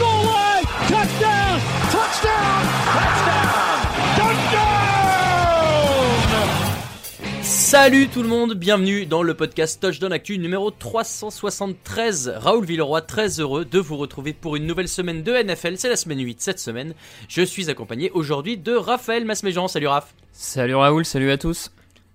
goal line. Touchdown. Touchdown. Touchdown. Touchdown. Salut tout le monde, bienvenue dans le podcast Touchdown Actu numéro 373. Raoul Villeroy, très heureux de vous retrouver pour une nouvelle semaine de NFL. C'est la semaine 8 cette semaine. Je suis accompagné aujourd'hui de Raphaël Masméjean. Salut Raph. Salut Raoul, salut à tous.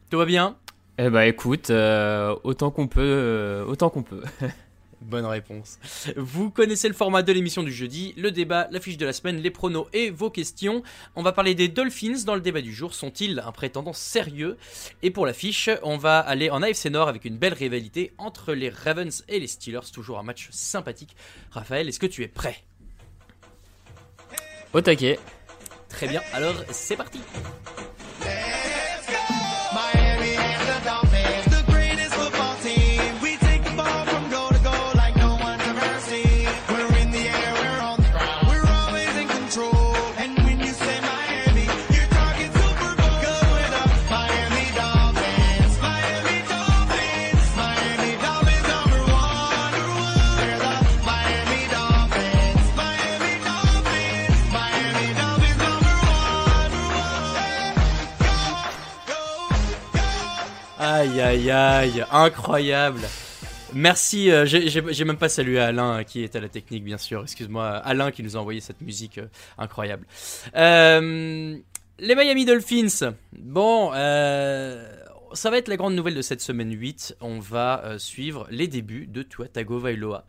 Tout va bien? Eh bah écoute, euh, autant qu'on peut, euh, autant qu'on peut. Bonne réponse. Vous connaissez le format de l'émission du jeudi, le débat, la fiche de la semaine, les pronos et vos questions. On va parler des Dolphins dans le débat du jour. Sont-ils un prétendant sérieux? Et pour la fiche, on va aller en AFC Nord avec une belle rivalité entre les Ravens et les Steelers. Toujours un match sympathique. Raphaël, est-ce que tu es prêt? Au taquet. Très bien, alors c'est parti Aïe aïe aïe, incroyable. Merci, euh, j'ai- même pas salué Alain euh, qui est à la technique bien sûr, excuse-moi, Alain qui nous a envoyé cette musique euh, incroyable. Les Miami Dolphins, bon, ça va être la grande nouvelle de cette semaine 8, on va euh, suivre les débuts de Tua Tagovailoa.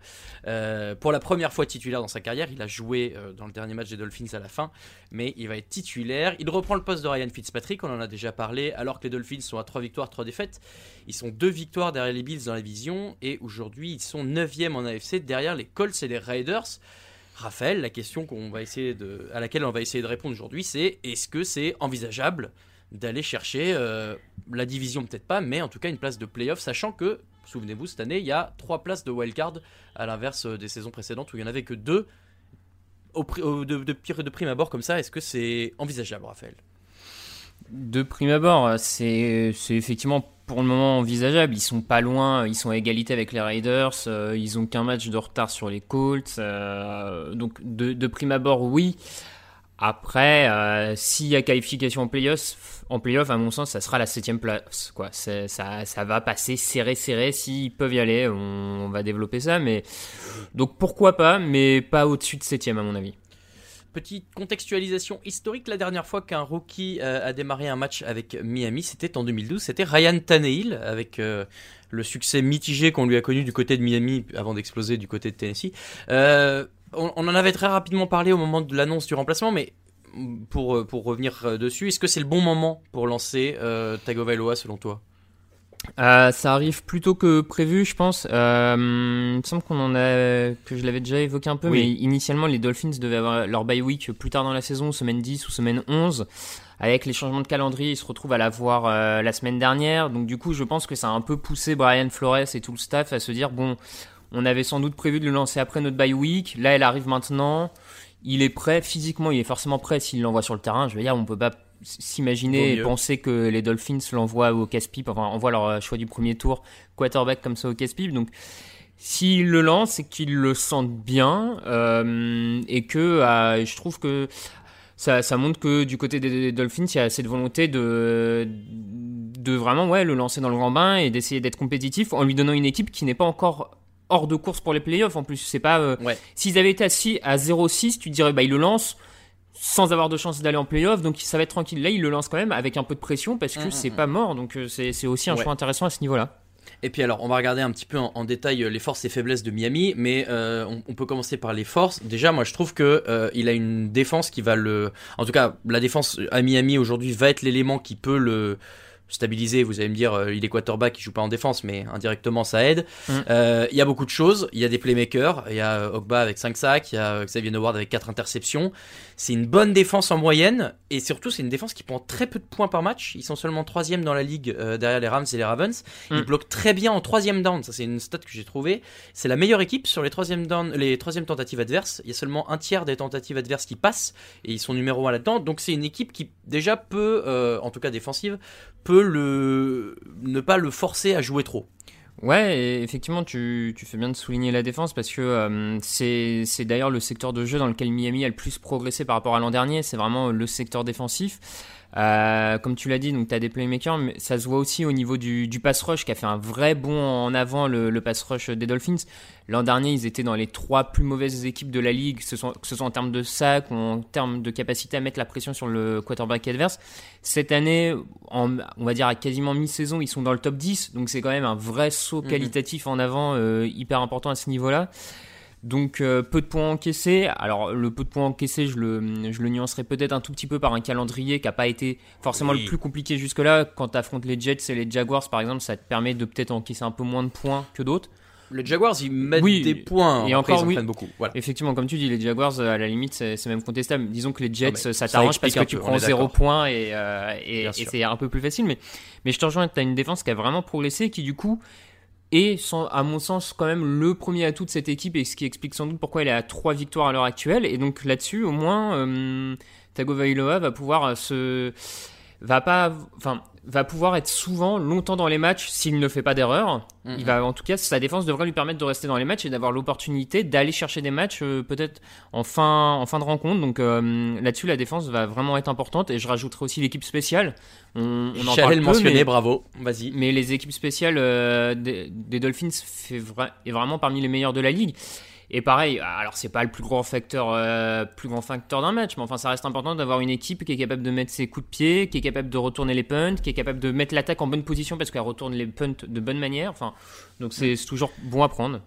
Euh, pour la première fois titulaire dans sa carrière, il a joué euh, dans le dernier match des Dolphins à la fin, mais il va être titulaire. Il reprend le poste de Ryan Fitzpatrick, on en a déjà parlé, alors que les Dolphins sont à 3 victoires, 3 défaites. Ils sont 2 victoires derrière les Bills dans la division, et aujourd'hui ils sont 9e en AFC derrière les Colts et les Raiders. Raphaël, la question qu'on va essayer de, à laquelle on va essayer de répondre aujourd'hui, c'est est-ce que c'est envisageable d'aller chercher euh, la division, peut-être pas, mais en tout cas une place de playoff, sachant que, souvenez-vous, cette année, il y a 3 places de wildcard, à l'inverse euh, des saisons précédentes où il n'y en avait que 2 au, au- de, de, de prime abord comme ça. Est-ce que c'est envisageable, Raphaël? De prime abord, c'est c'est effectivement pour le moment envisageable. Ils sont pas loin, ils sont à égalité avec les Raiders. euh, ils ont qu'un match de retard sur les Colts. euh, donc de, de prime abord, oui. Après, euh, s'il y a qualification en playoff, en playoff, à mon sens, ça sera la septième place. Quoi. Ça, ça va passer serré, serré. S'ils peuvent y aller, on, on va développer ça. Mais donc pourquoi pas, mais pas au-dessus de septième à mon avis. Petite contextualisation historique, la dernière fois qu'un rookie euh, a démarré un match avec Miami, c'était en 2012, c'était Ryan Tannehill, avec euh, le succès mitigé qu'on lui a connu du côté de Miami avant d'exploser du côté de Tennessee. Euh, on, on en avait très rapidement parlé au moment de l'annonce du remplacement, mais pour, pour revenir euh, dessus, est-ce que c'est le bon moment pour lancer euh, Tagovailoa selon toi? Euh, ça arrive plus tôt que prévu, je pense. Euh, il me semble qu'on en a, que je l'avais déjà évoqué un peu, Oui. mais initialement, les Dolphins devaient avoir leur bye week plus tard dans la saison, semaine 10 ou semaine 11. Avec les changements de calendrier, ils se retrouvent à l'avoir euh, la semaine dernière. Donc, du coup, je pense que ça a un peu poussé Brian Flores et tout le staff à se dire bon, on avait sans doute prévu de le lancer après notre bye week. Là, elle arrive maintenant. Il est prêt physiquement, il est forcément prêt s'il l'envoie sur le terrain. Je veux dire, on peut pas s'imaginer et penser que les Dolphins l'envoient au casse-pipe, enfin envoient leur euh, choix du premier tour quarterback comme ça au casse-pipe. Donc s'ils le lancent, c'est qu'ils le sentent bien euh, et que euh, je trouve que ça, ça montre que du côté des Dolphins, il y a cette volonté de, de vraiment ouais, le lancer dans le grand bain et d'essayer d'être compétitif en lui donnant une équipe qui n'est pas encore hors de course pour les playoffs. En plus, c'est pas. euh, Ouais. S'ils avaient été assis à 0-6, tu dirais bah il le lance sans avoir de chance d'aller en playoff, donc ça va être tranquille. Là, il le lance quand même avec un peu de pression parce que Mm, mm, c'est mm. pas mort, donc euh, c'est aussi un Ouais. choix intéressant à ce niveau-là. Et puis alors, on va regarder un petit peu en, en détail euh, les forces et faiblesses de Miami, mais euh, on, on peut commencer par les forces. Déjà, moi, je trouve que euh, il a une défense qui va le, en tout cas, la défense à Miami aujourd'hui va être l'élément qui peut le stabiliser. Vous allez me dire, euh, il est quarterback, il joue pas en défense, mais indirectement ça aide. Mm. Euh, Il y a beaucoup de choses. Il y a des playmakers. Il y a Ogba avec 5 sacs. Il y a Xavier Howard avec 4 interceptions. C'est une bonne défense en moyenne. Et surtout, c'est une défense qui prend très peu de points par match. Ils sont seulement troisième dans la ligue euh, derrière les Rams et les Ravens. Ils Mm. bloquent très bien en troisième down. Ça, c'est une stat que j'ai trouvée. C'est la meilleure équipe sur les troisième down, les troisième tentatives adverses. Il y a seulement un tiers des tentatives adverses qui passent et ils sont numéro un là-dedans. Donc c'est une équipe qui déjà peut, euh, en tout cas défensive, peut le ne pas le forcer à jouer trop. Ouais, effectivement, tu, tu fais bien de souligner la défense parce que euh, c'est c'est d'ailleurs le secteur de jeu dans lequel Miami a le plus progressé par rapport à l'an dernier. C'est vraiment le secteur défensif. Euh, comme tu l'as dit, donc tu as des playmakers, mais ça se voit aussi au niveau du, du pass rush qui a fait un vrai bond en avant le, le pass rush des Dolphins. L'an dernier, ils étaient dans les trois plus mauvaises équipes de la ligue, que ce soit, que ce soit en termes de sac ou en termes de capacité à mettre la pression sur le quarterback adverse. Cette année, en, on va dire à quasiment mi-saison, ils sont dans le top 10, donc c'est quand même un vrai saut Mhm. qualitatif en avant euh, hyper important à ce niveau-là. Donc euh, peu de points encaissés. Alors le peu de points encaissés, je le, je le nuancerai peut-être un tout petit peu par un calendrier qui n'a pas été forcément Oui. le plus compliqué jusque-là. Quand tu affrontes les Jets et les Jaguars par exemple, ça te permet de peut-être encaisser un peu moins de points que d'autres. Les Jaguars, ils mettent Oui, des points. et Après, encore, ils en oui. beaucoup. Voilà. Effectivement, comme tu dis, les Jaguars, euh, à la limite, c'est même contestable. Disons que les Jets, Non, mais ça t'arrange parce que tu peu, prends est zéro d'accord. point et, euh, c'est un peu plus facile. Mais, mais je te rejoins, tu as une défense qui a vraiment progressé, qui du coup sans- à mon sens, quand même le premier atout de cette équipe et ce qui explique sans doute pourquoi elle est à trois victoires à l'heure actuelle. Et donc là-dessus, au moins, euh, Tagovailoa va pouvoir euh, se va pas enfin va pouvoir être souvent longtemps dans les matchs s'il ne fait pas d'erreur. Mhm. Il va en tout cas sa défense devrait lui permettre de rester dans les matchs et d'avoir l'opportunité d'aller chercher des matchs euh, peut-être en fin en fin de rencontre. Donc euh, là-dessus la défense va vraiment être importante et je rajouterai aussi l'équipe spéciale. On, on en parle le peu, mentionner, mais- bravo. Vas-y. mais les équipes spéciales euh, des, des Dolphins fait vra- est vraiment parmi les meilleures de la ligue. Et pareil, alors c'est pas le plus grand facteur, euh, plus grand facteur d'un match, mais enfin ça reste important d'avoir une équipe qui est capable de mettre ses coups de pied, qui est capable de retourner les punts, qui est capable de mettre l'attaque en bonne position parce qu'elle retourne les punts de bonne manière. Enfin, donc c'est c'est toujours bon à prendre.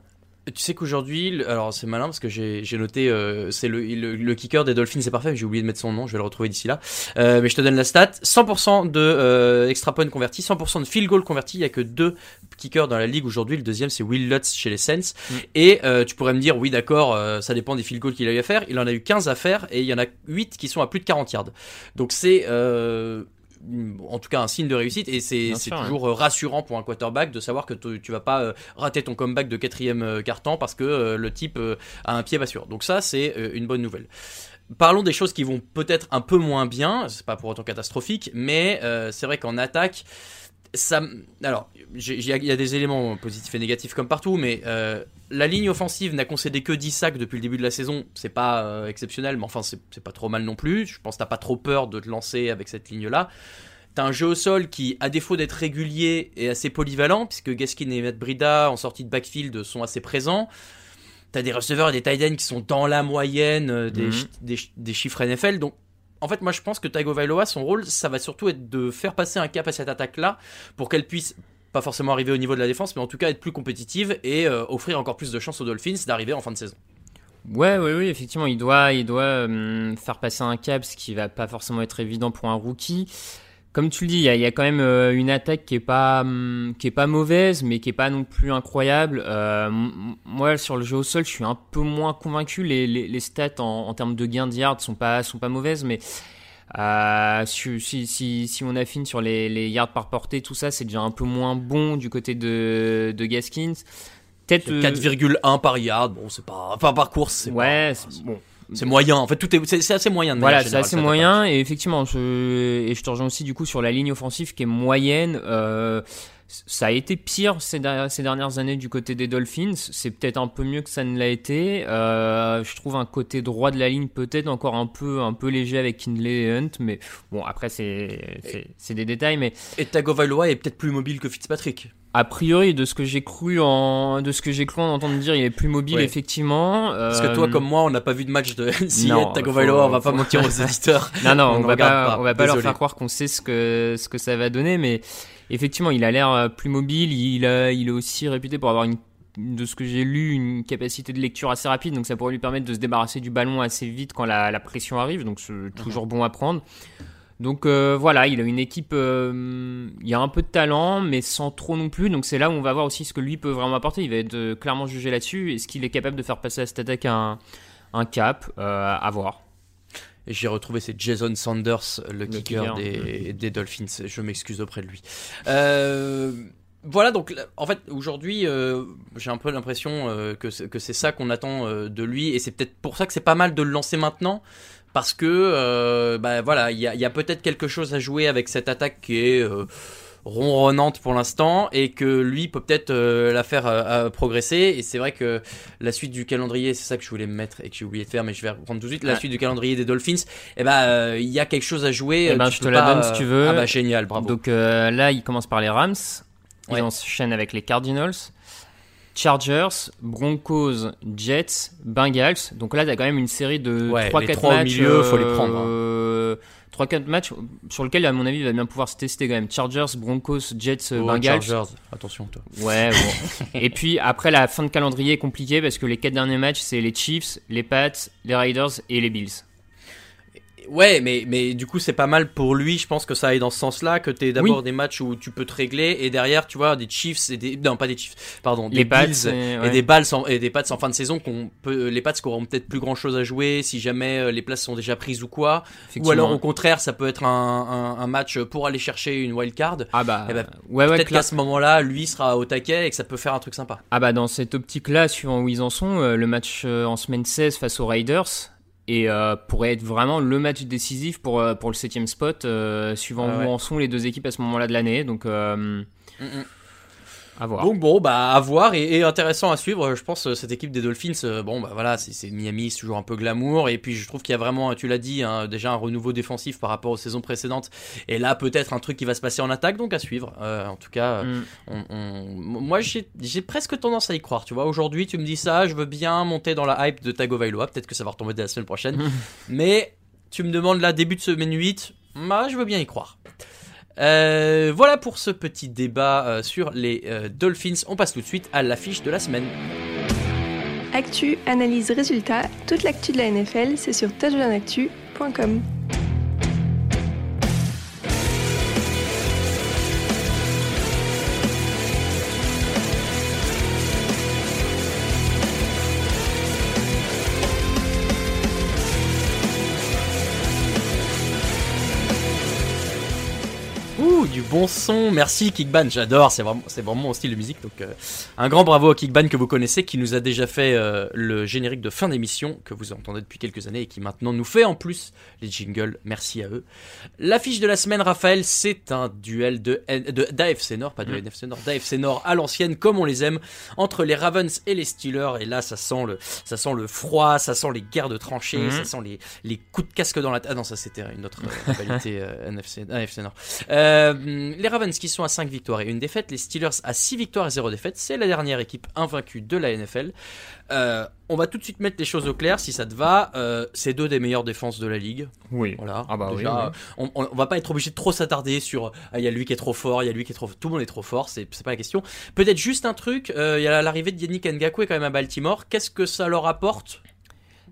Tu sais qu'aujourd'hui, alors c'est malin parce que j'ai noté, euh, c'est le, le, le kicker des Dolphins, c'est parfait, j'ai oublié de mettre son nom, je vais le retrouver d'ici là. Euh, mais je te donne la stat 100% de euh, extra point convertis, 100% de field goal convertis. Il y a que deux kickers dans la ligue aujourd'hui. Le deuxième, c'est Will Lutz chez les Saints. Mm. Et euh, tu pourrais me dire, oui, d'accord, euh, ça dépend des field goals qu'il a eu à faire. Il en a eu 15 à faire et il y en a 8 qui sont à plus de 40 yards. Donc c'est. En tout cas un signe de réussite et c'est toujours euh, rassurant pour un quarterback de savoir que tu vas pas euh, rater ton comeback de quatrième euh, quart-temps parce que le type a un pied pas sûr. Donc ça c'est une bonne nouvelle. Parlons des choses qui vont peut-être un peu moins bien, c'est pas pour autant catastrophique, mais c'est vrai qu'en attaque, ça, alors, il y, a- il y a des éléments positifs et négatifs comme partout, mais euh, la ligne offensive n'a concédé que 10 sacs depuis le début de la saison. C'est pas euh, exceptionnel, mais enfin, c'est pas trop mal non plus. Je pense que t'as pas trop peur de te lancer avec cette ligne-là. T'as un jeu au sol qui, à défaut d'être régulier, est assez polyvalent, puisque Gaskin et Matt Brida, en sortie de backfield, sont assez présents. T'as des receveurs et des tight ends qui sont dans la moyenne euh, des, Mhm. chi- des, des chiffres NFL. Donc, en fait, moi, je pense que Tagovailoa, son rôle, ça va surtout être de faire passer un cap à cette attaque-là pour qu'elle puisse pas forcément arriver au niveau de la défense, mais en tout cas être plus compétitive et euh, offrir encore plus de chances aux Dolphins d'arriver en fin de saison. Ouais, ouais, oui, effectivement, il doit, il doit euh, faire passer un cap, ce qui va pas forcément être évident pour un rookie. Comme tu le dis, il y, a- il y a quand même euh, une attaque qui est pas hum, qui est pas mauvaise, mais qui est pas non plus incroyable. Euh, moi, sur le jeu au sol, je suis un peu moins convaincu. Les, les, les stats en, en termes de gains de yards sont pas sont pas mauvaises, mais euh, si, si, si, si on affine sur les, les yards par portée, tout ça, c'est déjà un peu moins bon du côté de, de Gaskins. Peut-être euh, 4,1 par yard, bon, c'est pas. Enfin, par course, c'est ouais, pas- c'est- bon. C'est moyen. En fait, tout est. C'est assez moyen. de Voilà, c'est assez moyen et effectivement, je, et je te rejoins aussi du coup sur la ligne offensive qui est moyenne. Euh, ça a été pire ces, der- ces dernières années du côté des Dolphins. C'est peut-être un peu mieux que ça ne l'a été. Euh, je trouve un côté droit de la ligne peut-être encore un peu un peu léger avec Kindley et Hunt, mais bon après c'est des détails. Mais Et Tagovailoa est peut-être plus mobile que Fitzpatrick. A priori de ce que j'ai cru en de ce que j'ai cru en entendre dire, il est plus mobile Ouais. effectivement. Parce que toi, Euh, comme moi, on n'a pas vu de match de de Tagovailoa, on va pas mentir aux éditeurs. Non, non, On on, ne va pas, pas, on va pas leur faire croire qu'on sait ce que, ce que ça va donner, mais effectivement, il a l'air euh, plus mobile. Il, a, il est aussi réputé pour avoir une, de ce que j'ai lu, une capacité de lecture assez rapide, donc ça pourrait lui permettre de se débarrasser du ballon assez vite quand la, la pression arrive, donc c'est toujours bon à prendre. Donc euh, voilà, il a une équipe, euh, il y a un peu de talent, mais sans trop non plus. Donc c'est là où on va voir aussi ce que lui peut vraiment apporter. Il va être euh, clairement jugé là-dessus. Est-ce qu'il est capable de faire passer à cette attaque un, un cap euh, À voir. J'ai retrouvé, c'est Jason Sanders, le, kicker, kicker. des, des Dolphins. Je m'excuse auprès de lui. Euh, voilà, donc en fait, aujourd'hui, euh, j'ai un peu l'impression euh, que c'est que c'est ça qu'on attend euh, de lui. Et c'est peut-être pour ça que c'est pas mal de le lancer maintenant. Parce que, euh, bah voilà, il y a, il y a peut-être quelque chose à jouer avec cette attaque qui est euh, ronronnante pour l'instant et que lui peut peut-être euh, la faire euh, euh, progresser. Et c'est vrai que la suite du calendrier, c'est ça que je voulais me mettre et que j'ai oublié de faire, mais je vais reprendre tout de suite. La suite du calendrier des Dolphins, eh ben, euh, il y a quelque chose à jouer. Eh ben, tu je te la pas, donne si tu veux. Ah bah génial, bravo. Donc là, il commence par les Rams. Ils Ouais. enchaînent avec les Cardinals, Chargers, Broncos, Jets, Bengals. Donc là, tu as quand même une série de Ouais, 3-4 les trois au matchs. milieu, faut les prendre, hein. euh, 3-4 matchs sur lesquels, à mon avis, il va bien pouvoir se tester quand même. Chargers, Broncos, Jets, Oh, Bengals. Chargers, attention toi. Ouais, bon. Et puis après, la fin de calendrier est compliquée parce que les 4 derniers matchs, c'est les Chiefs, les Pats, les Raiders et les Bills. Ouais, mais, mais du coup, c'est pas mal pour lui. Je pense que ça aille dans ce sens-là. Que t'aies d'abord Oui. des matchs où tu peux te régler et derrière, tu vois, des Chiefs et des. Non, pas des Chiefs, pardon. Des Pats, et- des Balls en- et des Pats en fin de saison. qu'on peut, les Pats qui auront peut-être plus grand chose à jouer si jamais euh, les places sont déjà prises ou quoi. Ou alors, au contraire, ça peut être un, un, un match pour aller chercher une wild card. Ah bah, Eh ben, ouais, ouais, peut-être qu'à ce moment-là, lui sera au taquet et que ça peut faire un truc sympa. Ah bah dans cette optique-là, suivant où ils en sont, euh, le match euh, en semaine 16 face aux Raiders et euh, pourrait être vraiment le match décisif pour, euh, pour le septième spot, euh, suivant Ah où en sont les deux équipes à ce moment-là de l'année. Donc euh, Mm, mm. Voir. Donc bon, bah à voir et, et intéressant à suivre. Je pense euh, cette équipe des Dolphins, euh, bon bah voilà, c'est Miami, c'est toujours un peu glamour et puis je trouve qu'il y a vraiment, tu l'as dit, hein, déjà un renouveau défensif par rapport aux saisons précédentes et là peut-être un truc qui va se passer en attaque, donc à suivre. Euh, en tout cas, Mm. on- on- moi j'ai presque tendance à y croire. Tu vois, aujourd'hui tu me dis ça, je veux bien monter dans la hype de Tagovailoa. Peut-être que ça va retomber dès la semaine prochaine, mais tu me demandes là début de semaine 8, bah je veux bien y croire. Euh, voilà pour ce petit débat euh, sur les euh, Dolphins. On passe tout de suite à l'affiche de la semaine. Actu, analyse, résultat, toute l'actu de la NFL, c'est sur touchdownactu.com. bon son. Merci Kickban, j'adore. C'est vraiment, c'est vraiment mon style de musique. Donc, euh, un grand bravo à Kickban que vous connaissez, qui nous a déjà fait euh, le générique de fin d'émission que vous entendez depuis quelques années et qui maintenant nous fait en plus les jingles. Merci à eux. L'affiche de la semaine, Raphaël, c'est un duel de, de d'AFC Nord, pas de NFC Nord, d'AFC Nord à l'ancienne, comme on les aime, entre les Ravens et les Steelers. Et là, ça sent le, ça sent le froid, ça sent les guerres de tranchées, Mhm. ça sent les, les coups de casque dans la tête. Ah non, ça c'était une autre euh, rivalité euh, NFC, AFC Nord. Euh, les Ravens qui sont à 5 victoires et une défaite, les Steelers à 6 victoires et 0 défaite, c'est la dernière équipe invaincue de la NFL. Euh, on va tout de suite mettre les choses au clair si ça te va. Euh, c'est deux des meilleures défenses de la ligue. Oui. Voilà. Ah bah Déjà, oui. On, on- on va pas être obligé de trop s'attarder sur ah, il y a lui qui est trop fort, il y a lui qui est trop tout le monde est trop fort, c'est c'est pas la question. Peut-être juste un truc, euh, il y a l'arrivée de Yannick Ngakwe quand même à Baltimore. Qu'est-ce que ça leur apporte?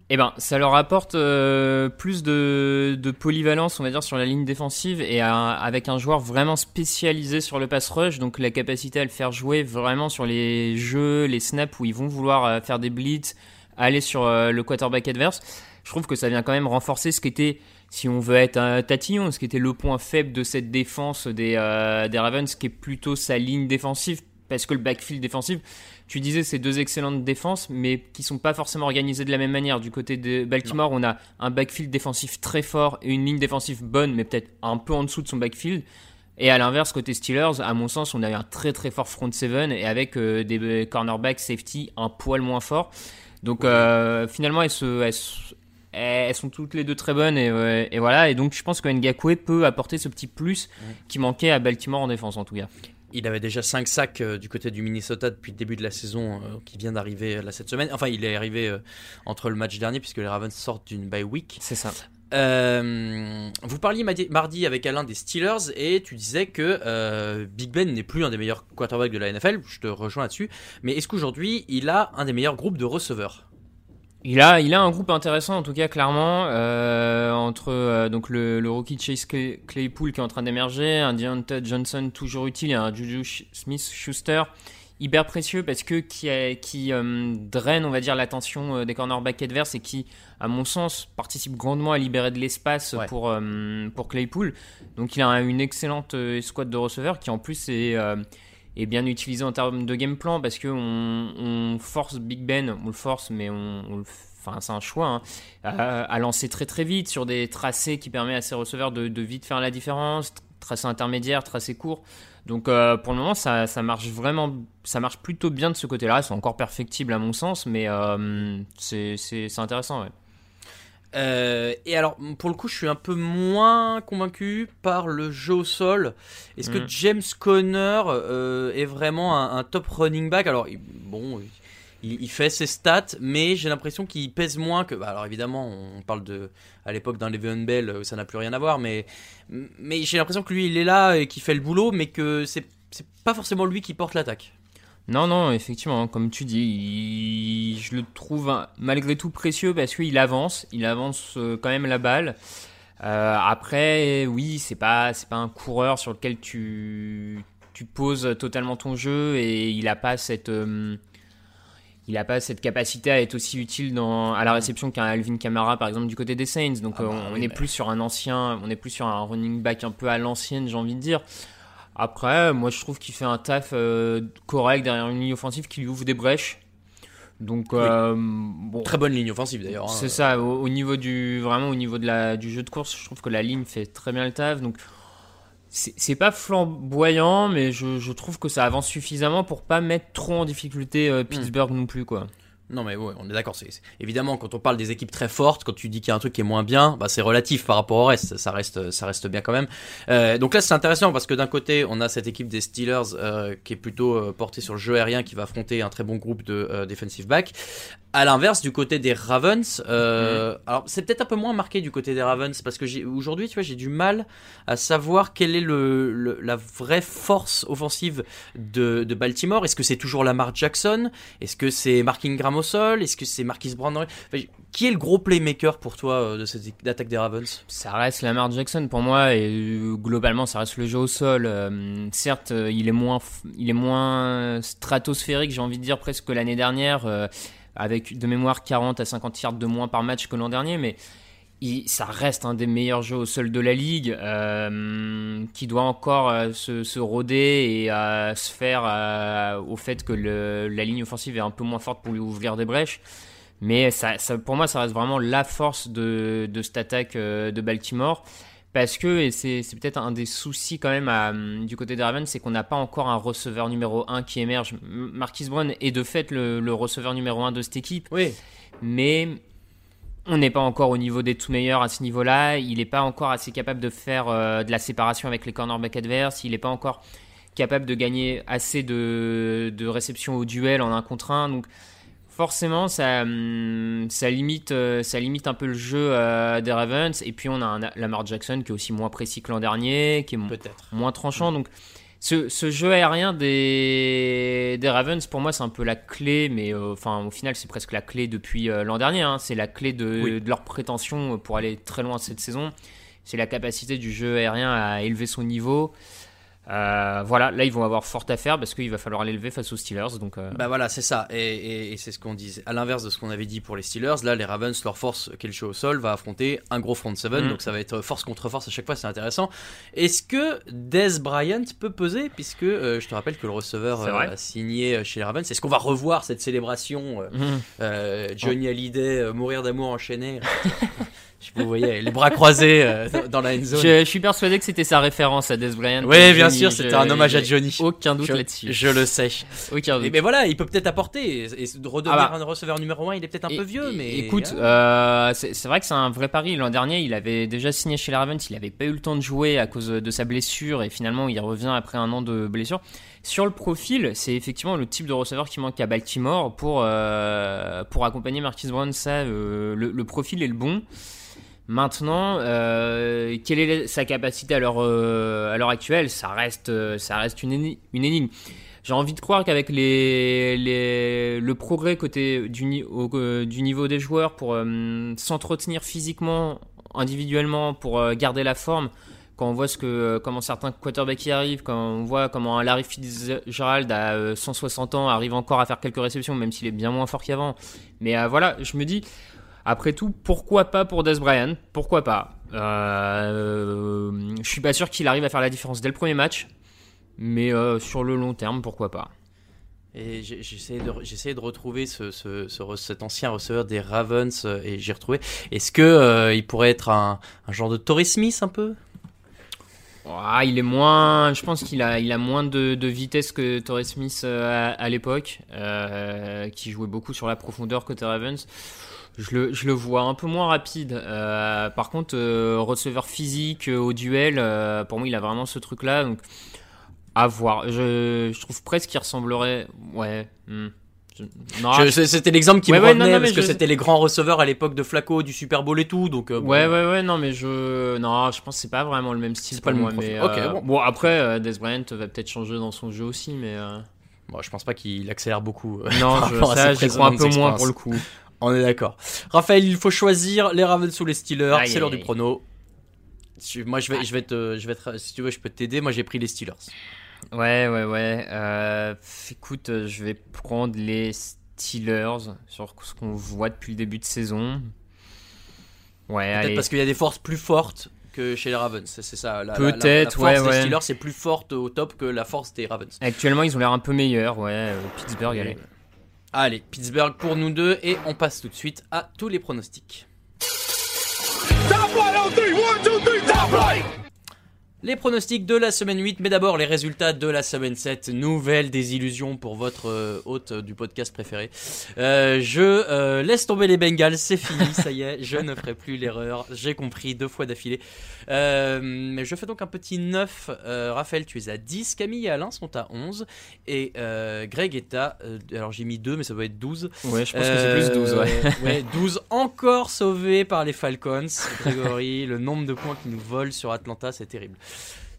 Eh ben, ça leur apporte euh, plus de, de polyvalence, on va dire, sur la ligne défensive et à- avec un joueur vraiment spécialisé sur le pass rush, donc la capacité à le faire jouer vraiment sur les jeux, les snaps où ils vont vouloir euh, faire des blitz, aller sur euh, le quarterback adverse. Je trouve que ça vient quand même renforcer ce qui était, si on veut être un tatillon, ce qui était le point faible de cette défense des, euh, des Ravens, qui est plutôt sa ligne défensive, parce que le backfield défensif, tu disais c'est deux excellentes défenses, mais qui sont pas forcément organisées de la même manière. Du côté de Baltimore, on a un backfield défensif très fort et une ligne défensive bonne, mais peut-être un peu en dessous de son backfield. Et à l'inverse, côté Steelers, à mon sens, on a un très très fort front seven et avec euh, des euh, cornerbacks safety un poil moins fort. Donc euh, finalement, elles, se, elles, se- elles sont toutes les deux très bonnes et, euh, et voilà. Et donc je pense que Ngakwe peut apporter ce petit plus qui manquait à Baltimore en défense en tout cas. Il avait déjà 5 sacs euh, du côté du Minnesota depuis le début de la saison euh, qui vient d'arriver euh, là cette semaine. Enfin, il est arrivé euh, entre le match dernier puisque les Ravens sortent d'une bye week. C'est ça. Vous parliez mardi avec Alain des Steelers et tu disais que Big Ben n'est plus un des meilleurs quarterbacks de la NFL. Je te rejoins là-dessus. Mais est-ce qu'aujourd'hui il a un des meilleurs groupes de receveurs? Il a, il a un groupe intéressant en tout cas clairement euh, entre euh, donc le, le rookie Chase Clay- Claypool qui est en train d'émerger, un Deontay Johnson toujours utile et un Juju Smith-Schuster hyper précieux parce que qui, a- qui euh, draine on va dire l'attention des cornerbacks adverses et qui à mon sens participe grandement à libérer de l'espace Ouais. pour pour Claypool. Donc il a une excellente squad de receveurs qui en plus est est bien utilisé en termes de game plan parce que on, force Big Ben, on le force, mais on, Enfin, c'est un choix hein, à, lancer très très vite sur des tracés qui permettent à ses receveurs de, vite faire la différence, tracé intermédiaire, tracé court. Donc euh, pour le moment, ça, ça marche vraiment, ça marche plutôt bien de ce côté-là. C'est encore perfectible à mon sens, mais euh, c'est intéressant. Euh, et alors, pour le coup, je suis un peu moins convaincu par le jeu au sol. Est-ce que Mhm. James Conner euh, est vraiment un, un top running back? Alors, bon, il, il fait ses stats, mais j'ai l'impression qu'il pèse moins que. bah, alors, évidemment, on parle de à l'époque d'un Le'Veon Bell, euh, ça n'a plus rien à voir, mais mais j'ai l'impression que lui, il est là et qu'il fait le boulot, mais que c'est pas forcément lui qui porte l'attaque. Non, non, effectivement, hein, comme tu dis, il- je le trouve malgré tout précieux parce qu'il avance, il avance euh, quand même la balle. Euh, après, oui, c'est pas, c'est pas un coureur sur lequel tu, tu poses totalement ton jeu et il a pas cette, euh, il a pas cette capacité à être aussi utile dans, à la réception qu'un Alvin Kamara par exemple du côté des Saints. Donc Ah bah on oui, est mais- plus sur un ancien, on est plus sur un running back un peu à l'ancienne, j'ai envie de dire. Après, moi je trouve qu'il fait un taf euh, correct derrière une ligne offensive qui lui ouvre des brèches. Donc, euh, bon, Très bonne ligne offensive d'ailleurs. hein. c'est ça. Au, au niveau du vraiment au niveau de la du jeu de course, je trouve que la ligne fait très bien le taf. Donc, c'est pas flamboyant, mais je, je trouve que ça avance suffisamment pour pas mettre trop en difficulté euh, Pittsburgh non plus, quoi. Non mais ouais, on est d'accord. C'est évidemment quand on parle des équipes très fortes, quand tu dis qu'il y a un truc qui est moins bien, bah c'est relatif par rapport au reste. Ça reste, ça reste bien quand même. Euh, donc là c'est intéressant parce que d'un côté on a cette équipe des Steelers euh, qui est plutôt euh, portée sur le jeu aérien, qui va affronter un très bon groupe de defensive back. À l'inverse, du côté des Ravens, euh, alors c'est peut-être un peu moins marqué du côté des Ravens parce que j'ai- aujourd'hui, tu vois, j'ai du mal à savoir quelle est le, le- la vraie force offensive de, de Baltimore. Est-ce que c'est toujours Lamar Jackson? Est-ce que c'est Mark Ingram au sol? Est-ce que c'est Marquis Enfin, Qui est le gros playmaker pour toi euh, de cette équipe d'attaque des Ravens? Ça reste Lamar Jackson pour moi et euh, globalement ça reste le jeu au sol. Euh, certes, il est moins il est moins stratosphérique, j'ai envie de dire presque que l'année dernière avec de mémoire 40 à 50 yards de moins par match que l'an dernier mais il- ça reste un des meilleurs jeux au sol de la ligue euh, qui doit encore euh, se, se roder et euh, se faire au fait que le- la ligne offensive est un peu moins forte pour lui ouvrir des brèches. Mais ça, ça- pour moi, ça reste vraiment la force de, de cette attaque de Baltimore. Parce que, et c'est c'est peut-être un des soucis quand même à, du côté des Ravens, c'est qu'on n'a pas encore un receveur numéro 1 qui émerge. Marquis Brown est de fait le, le receveur numéro 1 de cette équipe. Oui. Mais on n'est pas encore au niveau des tout meilleurs à ce niveau-là. Il n'est pas encore assez capable de faire euh, de la séparation avec les cornerbacks adverses. Il n'est pas encore capable de gagner assez de, de réceptions au duel en un contre un. Donc forcément, ça, hum, ça, limite, euh, ça limite un peu le jeu euh, des Ravens. Et puis on a un Lamar Jackson qui est aussi moins précis que l'an dernier, qui est moins tranchant. Donc ce, ce jeu aérien des, des Ravens, pour moi, c'est un peu la clé, mais euh, enfin, au final, c'est presque la clé depuis euh, l'an dernier. hein. C'est la clé de, Oui. de leur prétention pour aller très loin cette saison. C'est la capacité du jeu aérien à élever son niveau. Euh, voilà, là, ils vont avoir fort à faire parce qu'il va falloir l'élever face aux Steelers. Donc, euh, Bah voilà, c'est ça. Et, et- et c'est ce qu'on disait. À l'inverse de ce qu'on avait dit pour les Steelers, là, les Ravens, leur force, qui est le show au sol, va affronter un gros front seven. Mhm. Donc ça va être force contre force à chaque fois, c'est intéressant. Est-ce que Des Bryant peut peser? Puisque euh, je te rappelle que le receveur euh, a signé euh, chez les Ravens. Est-ce qu'on va revoir cette célébration euh, euh, Johnny Hallyday, euh, mourir d'amour enchaîné? Je vous voyez, les bras croisés euh, dans- la end zone. je, je suis persuadé que c'était sa référence à Des Bryant. Oui, bien Johnny, sûr, c'était un hommage à Johnny. Aucun doute là-dessus. je le sais. Aucun Et doute. mais voilà, il peut peut-être apporter. Et, et de redevenir Ah bah. un receveur numéro 1, il est peut-être un Et- peu vieux, mais. Écoute, Ah. euh, c'est vrai que c'est un vrai pari. L'an dernier, il avait déjà signé chez les Ravens. Il n'avait pas eu le temps de jouer à cause de sa blessure et finalement, il revient après un an de blessure. Sur le profil, c'est effectivement le type de receveur qui manque à Baltimore pour, euh, pour accompagner Marquis Brown. Ça, le, le profil est le bon. Maintenant, euh, quelle est sa capacité à l'heure euh, à l'heure actuelle? Ça reste, euh, ça reste une, éni- une énigme. J'ai envie de croire qu'avec les, les, le progrès côté du, au- du niveau des joueurs pour s'entretenir physiquement, individuellement, pour garder la forme, quand on voit ce que, comment certains quarterbacks y arrivent, quand on voit comment Larry Fitzgerald à euh, 160 ans arrive encore à faire quelques réceptions, même s'il est bien moins fort qu'avant. Mais voilà, je me dis, après tout, pourquoi pas pour Des Bryant Pourquoi pas? Euh, Je suis pas sûr qu'il arrive à faire la différence dès le premier match, mais euh, sur le long terme, pourquoi pas Et j'ai- j'essayais de, j'essayais de retrouver ce, ce- ce re- cet ancien receveur des Ravens euh, et j'ai retrouvé. Est-ce que euh, il pourrait être un, un genre de Torrey Smith un peu? Ah, il est moins. Je pense qu'il a, il a moins de, de vitesse que Torrey Smith à, à l'époque, euh, qui jouait beaucoup sur la profondeur côté Ravens. Je le, je le vois un peu moins rapide. Euh, par contre, euh, receveur physique euh, au duel, pour moi, il a vraiment ce truc-là. Donc, à voir. Je, je trouve presque qu'il ressemblerait. Ouais. hmm. Je- c'est- C'était l'exemple qui Ouais, me ouais, revenait non, non, parce que c'était les grands receveurs à l'époque de Flacco, du Super Bowl et tout. Donc bon. Ouais, ouais, ouais, non, mais je. Non, je pense que c'est pas vraiment le même style pour pas le moi. même mais, bon. bon. après, Des Bryant va peut-être changer dans son jeu aussi, mais. Bon, je pense pas qu'il accélère beaucoup. Non, je, ça, j'y crois un peu moins pour le coup. On est d'accord. Raphaël, il faut choisir les Ravens ou les Steelers. C'est l'heure du prono. Moi, je vais, je vais te, je vais te- si tu veux, je peux t'aider. Moi, j'ai pris les Steelers. Ouais, ouais, ouais. Euh, écoute, euh, je vais prendre les Steelers sur ce qu'on voit depuis le début de saison. Ouais, Peut-être parce qu'il y a des forces plus fortes que chez les Ravens. C'est ça. Peut-être, la, ouais, force des ouais. Steelers c'est plus forte au top que la force des Ravens. Actuellement, ils ont l'air un peu meilleurs, ouais. euh, Pittsburgh, allez. Allez, Pittsburgh pour nous deux et on passe tout de suite à tous les pronostics. Les pronostics de la semaine 8, mais d'abord les résultats de la semaine 7. Nouvelle désillusion pour votre euh, hôte du podcast préféré. Euh, je euh, laisse tomber les Bengals, c'est fini, ça y est, je ne ferai plus l'erreur. J'ai compris deux fois d'affilée. Euh, mais je fais donc un petit 9. Euh, Raphaël, tu es à 10. Camille et Alain sont à 11. Et euh, Greg est à. euh, alors j'ai mis 2, mais ça doit être 12. Ouais, je pense que c'est plus 12, ouais. Euh, ouais, 12 encore sauvés par les Falcons. Grégory, le nombre de points qu'ils nous volent sur Atlanta, c'est terrible.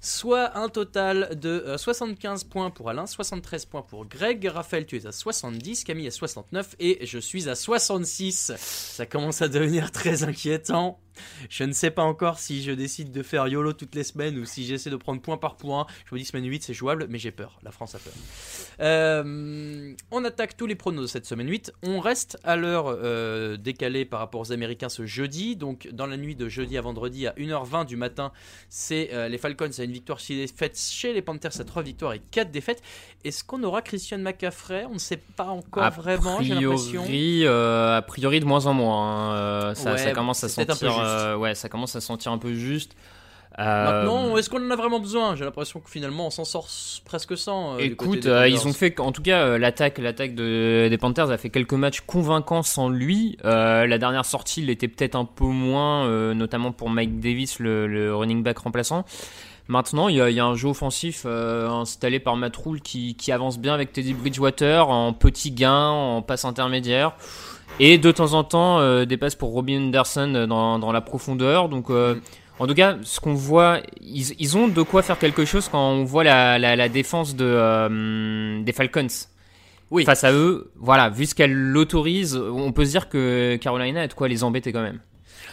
Soit un total de euh, 75 points pour Alain, 73 points pour Greg. Raphaël, tu es à 70, Camille à 69 et je suis à 66. Ça commence à devenir très inquiétant. Je ne sais pas encore si je décide de faire YOLO toutes les semaines ou si j'essaie de prendre point par point. Je me dis semaine 8 c'est jouable, mais j'ai peur. La France a peur. Euh, on attaque tous les pronos de cette semaine 8. On reste à l'heure euh, décalée par rapport aux Américains ce jeudi. Donc dans la nuit de jeudi à vendredi à 1h20 du matin, c'est euh, les Falcons à une victoire chez les défaites chez les Panthers à 3 victoires et 4 défaites. Est-ce qu'on aura Christian McCaffrey? On ne sait pas encore A vraiment, j'ai l'impression. priori, a priori de moins en moins. hein. Ça, Ouais, ça commence à sentir. Euh, ouais, ça commence à sentir un peu juste. Euh, Maintenant, est-ce qu'on en a vraiment besoin? J'ai l'impression que finalement on s'en sort presque sans. euh, Écoute, euh, ils ont fait, en tout cas, euh, l'attaque, l'attaque de, des Panthers a fait quelques matchs convaincants sans lui. Euh, la dernière sortie, il était peut-être un peu moins, euh, notamment pour Mike Davis, le, le running back remplaçant. Maintenant, il y a, il y a un jeu offensif euh, installé par Matt Rule qui, qui avance bien avec Teddy Bridgewater en petit gain, en passe intermédiaire. Et de temps en temps, euh, des passes pour Robin Anderson dans, dans la profondeur. Donc, euh, En tout cas, ce qu'on voit, ils, ils ont de quoi faire quelque chose quand on voit la, la, la défense de, euh, des Falcons. Oui. Face à eux, voilà, vu ce qu'elle l'autorise, on peut se dire que Carolina a de quoi les embêter quand même.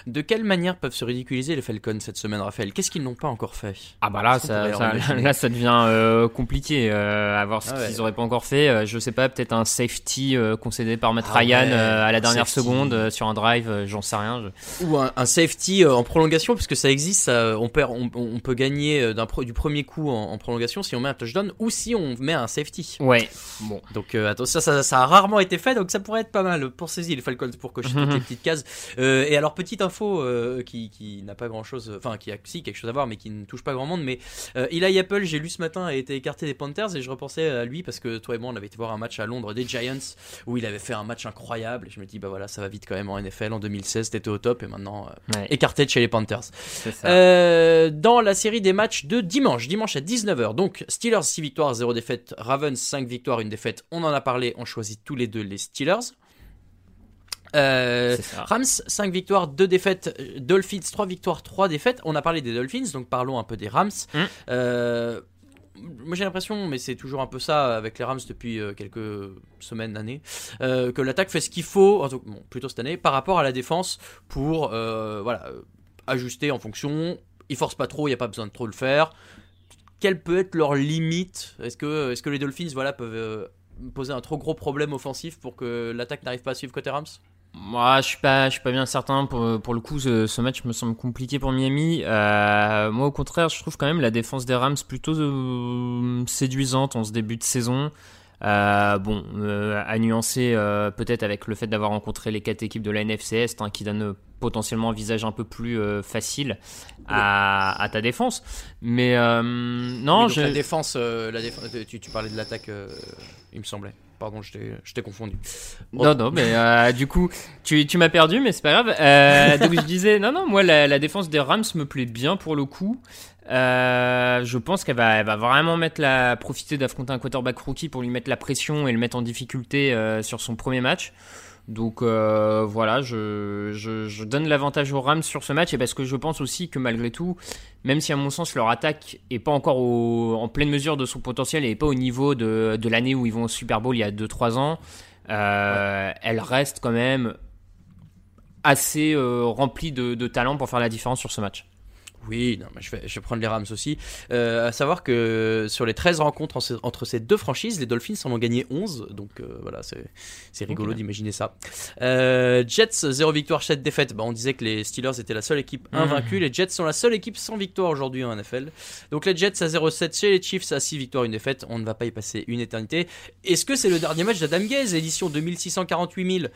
De quelle manière peuvent se ridiculiser les Falcons cette semaine, Raphaël? Qu'est-ce qu'ils n'ont pas encore fait? Ah bah là, ça, ça- là, ça devient euh, compliqué euh, à voir ce Ah ouais. qu'ils auraient pas encore fait. Euh, je sais pas, peut-être un safety euh, concédé par Matt Ah Ryan ouais, à la dernière safety. seconde sur un drive, j'en sais rien. je- Ou un, un safety en prolongation, puisque ça existe, ça, on, perd, on, on peut gagner pro- du premier coup en, en prolongation si on met un touchdown ou si on met un safety. Ouais, bon. Donc attends, ça, ça, ça a rarement été fait, donc ça pourrait être pas mal pour saisir les Falcons pour cocher toutes les petites cases. Et alors petite info euh, qui, qui n'a pas grand chose, enfin qui a si quelque chose à voir, mais qui ne touche pas grand monde. Mais euh, Eli Apple, j'ai lu ce matin, a été écarté des Panthers et je repensais à lui parce que toi et moi on avait été voir un match à Londres des Giants où il avait fait un match incroyable. Et je me dis bah voilà, ça va vite quand même en NFL. En 2016, t'étais au top et maintenant euh, Ouais, écarté de chez les Panthers. ça. Euh, dans la série des matchs de dimanche, dimanche à 19h. Donc Steelers 6 victoires, 0 défaite, Ravens 5 victoires, 1 défaite. On en a parlé, on choisit tous les deux les Steelers. Euh. Rams 5 victoires, 2 défaites, euh, Dolphins 3 victoires, 3 défaites. On a parlé des Dolphins, donc parlons un peu des Rams. Mm. Euh, moi j'ai l'impression, mais c'est toujours un peu ça avec les Rams depuis quelques semaines, années, euh, que l'attaque fait ce qu'il faut, bon, plutôt cette année, par rapport à la défense pour voilà, ajuster en fonction. Ils forcent pas trop, il n'y a pas besoin de trop le faire. Quelle peut être leur limite? Est-ce que, est que les Dolphins voilà, peuvent poser un trop gros problème offensif pour que l'attaque n'arrive pas à suivre côté Rams? Moi, je suis pas, je suis pas bien certain. Pour, le coup, ce, ce match me semble compliqué pour Miami. Euh, moi, au contraire, je trouve quand même la défense des Rams plutôt euh, séduisante en ce début de saison. Euh, bon, euh, à nuancer euh, peut-être avec le fait d'avoir rencontré les quatre équipes de la NFC Est, hein, qui donne potentiellement un visage un peu plus facile à, à ta défense. Mais non, je... la défense, la défense tu, tu parlais de l'attaque, il me semblait. Pardon, je t'ai- confondu. Non, non, mais euh, du coup, tu, tu m'as perdu, mais c'est pas grave. Euh, donc je disais, non, non, moi, la, la défense des Rams me plaît bien pour le coup. Euh, je pense qu'elle va, vraiment mettre la, profiter d'affronter un quarterback rookie pour lui mettre la pression et le mettre en difficulté euh, sur son premier match. Donc euh, voilà, je, donne l'avantage aux Rams sur ce match et parce que je pense aussi que malgré tout, même si à mon sens leur attaque est pas encore en pleine mesure de son potentiel et pas au niveau de, l'année où ils vont au Super Bowl il y a 2-3 ans, elle reste quand même assez remplie de, de talent pour faire la différence sur ce match. Oui, non, mais je, vais, je vais prendre les Rams aussi. Euh, à savoir que sur les 13 rencontres en entre ces deux franchises, les Dolphins en ont gagné 11. Donc euh, voilà, c'est rigolo d'imaginer ça. Euh, Jets, 0 victoire, 7 défaites. Bah, on disait que les Steelers étaient la seule équipe Mhm. invaincue. Les Jets sont la seule équipe sans victoire aujourd'hui en NFL. Donc les Jets à 0-7 chez les Chiefs à 6 victoires, 1 défaite. On ne va pas y passer une éternité. Est-ce que c'est le dernier match d'Adam Gaze, édition 2648 000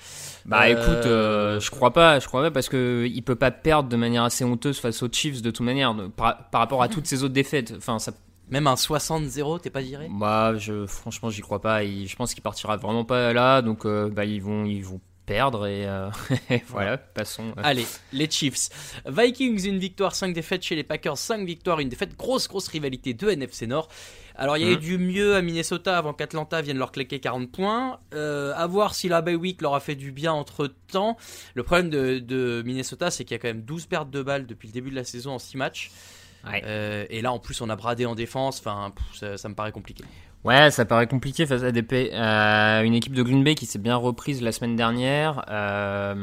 Bah Euh, écoute, je crois pas, je crois pas parce que il peut pas perdre de manière assez honteuse face aux Chiefs de toute manière par, par rapport à toutes ces autres défaites. Enfin, ça, Même un 60-0, t'es pas viré? Bah, je, franchement, j'y crois pas. Il- je pense qu'il partira vraiment pas là, donc euh, bah ils vont, ils vont perdre et, euh, et voilà, passons. Allez, les Chiefs. Vikings, une victoire, 5 défaites chez les Packers, 5 victoires, une défaite. Grosse, grosse rivalité de NFC Nord. Alors, il y a eu Mhm. du mieux à Minnesota avant qu'Atlanta vienne leur claquer 40 points. Euh, à voir si la bye week leur a fait du bien entre temps. Le problème de, de Minnesota, c'est qu'il y a quand même 12 pertes de balles depuis le début de la saison en 6 matchs. Ouais. Euh, et là, en plus, on a bradé en défense. Enfin, ça, ça me paraît compliqué. Ouais, ça paraît compliqué face à des à une équipe de Green Bay qui s'est bien reprise la semaine dernière euh,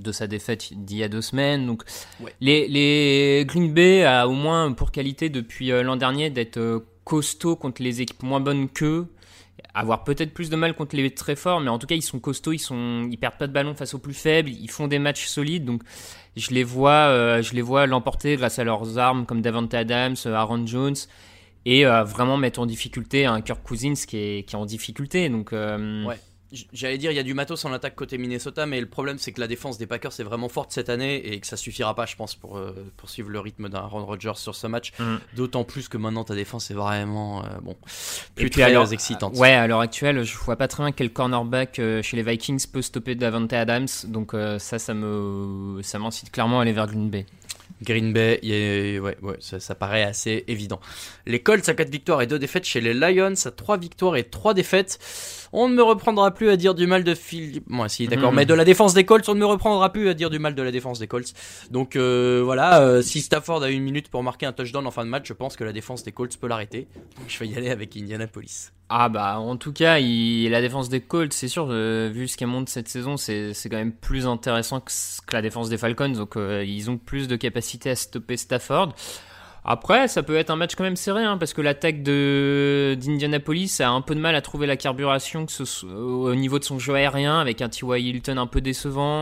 de sa défaite d'il y a deux semaines. Donc, Ouais. les, les Green Bay a au moins pour qualité depuis euh, l'an dernier d'être euh, costaud contre les équipes moins bonnes qu'eux. Avoir peut-être plus de mal contre les très forts, mais en tout cas ils sont costauds, ils sont, ils perdent pas de ballon face aux plus faibles, ils font des matchs solides, donc je les vois, euh, je les vois l'emporter grâce à leurs armes comme Davante Adams, euh, Aaron Jones et euh, vraiment mettre en difficulté un Kirk Cousins qui est, qui est en difficulté. Donc. J'allais dire, il y a du matos en attaque côté Minnesota, mais le problème, c'est que la défense des Packers est vraiment forte cette année et que ça suffira pas, je pense, pour euh, poursuivre le rythme d'un Aaron Rodgers sur ce match. Mm. D'autant plus que maintenant, ta défense est vraiment, euh, bon, plus très alors- excitante. Ouais, à l'heure actuelle, je vois pas très bien quel cornerback euh, chez les Vikings peut stopper Davante Adams. Donc euh, ça, ça me, ça m'incite clairement à aller vers Green Bay. Green Bay, ouais, ouais, ça, ça paraît assez évident. Les Colts à 4 victoires et 2 défaites chez les Lions à 3 victoires et 3 défaites. On ne me reprendra plus à dire du mal de Phil. Moi, si, d'accord. Mhm. Mais de la défense des Colts, on ne me reprendra plus à dire du mal de la défense des Colts. Donc euh, voilà, euh, si Stafford a une minute pour marquer un touchdown en fin de match, je pense que la défense des Colts peut l'arrêter. Donc je vais y aller avec Indianapolis. Ah bah en tout cas, la défense des Colts, c'est sûr, euh, vu ce qu'elle montre cette saison, c'est quand même plus intéressant que, la défense des Falcons, donc euh, ils ont plus de capacité à stopper Stafford. Après, ça peut être un match quand même serré, hein, parce que l'attaque d'Indianapolis a un peu de mal à trouver la carburation au niveau de son jeu aérien, avec un T.Y. Hilton un peu décevant.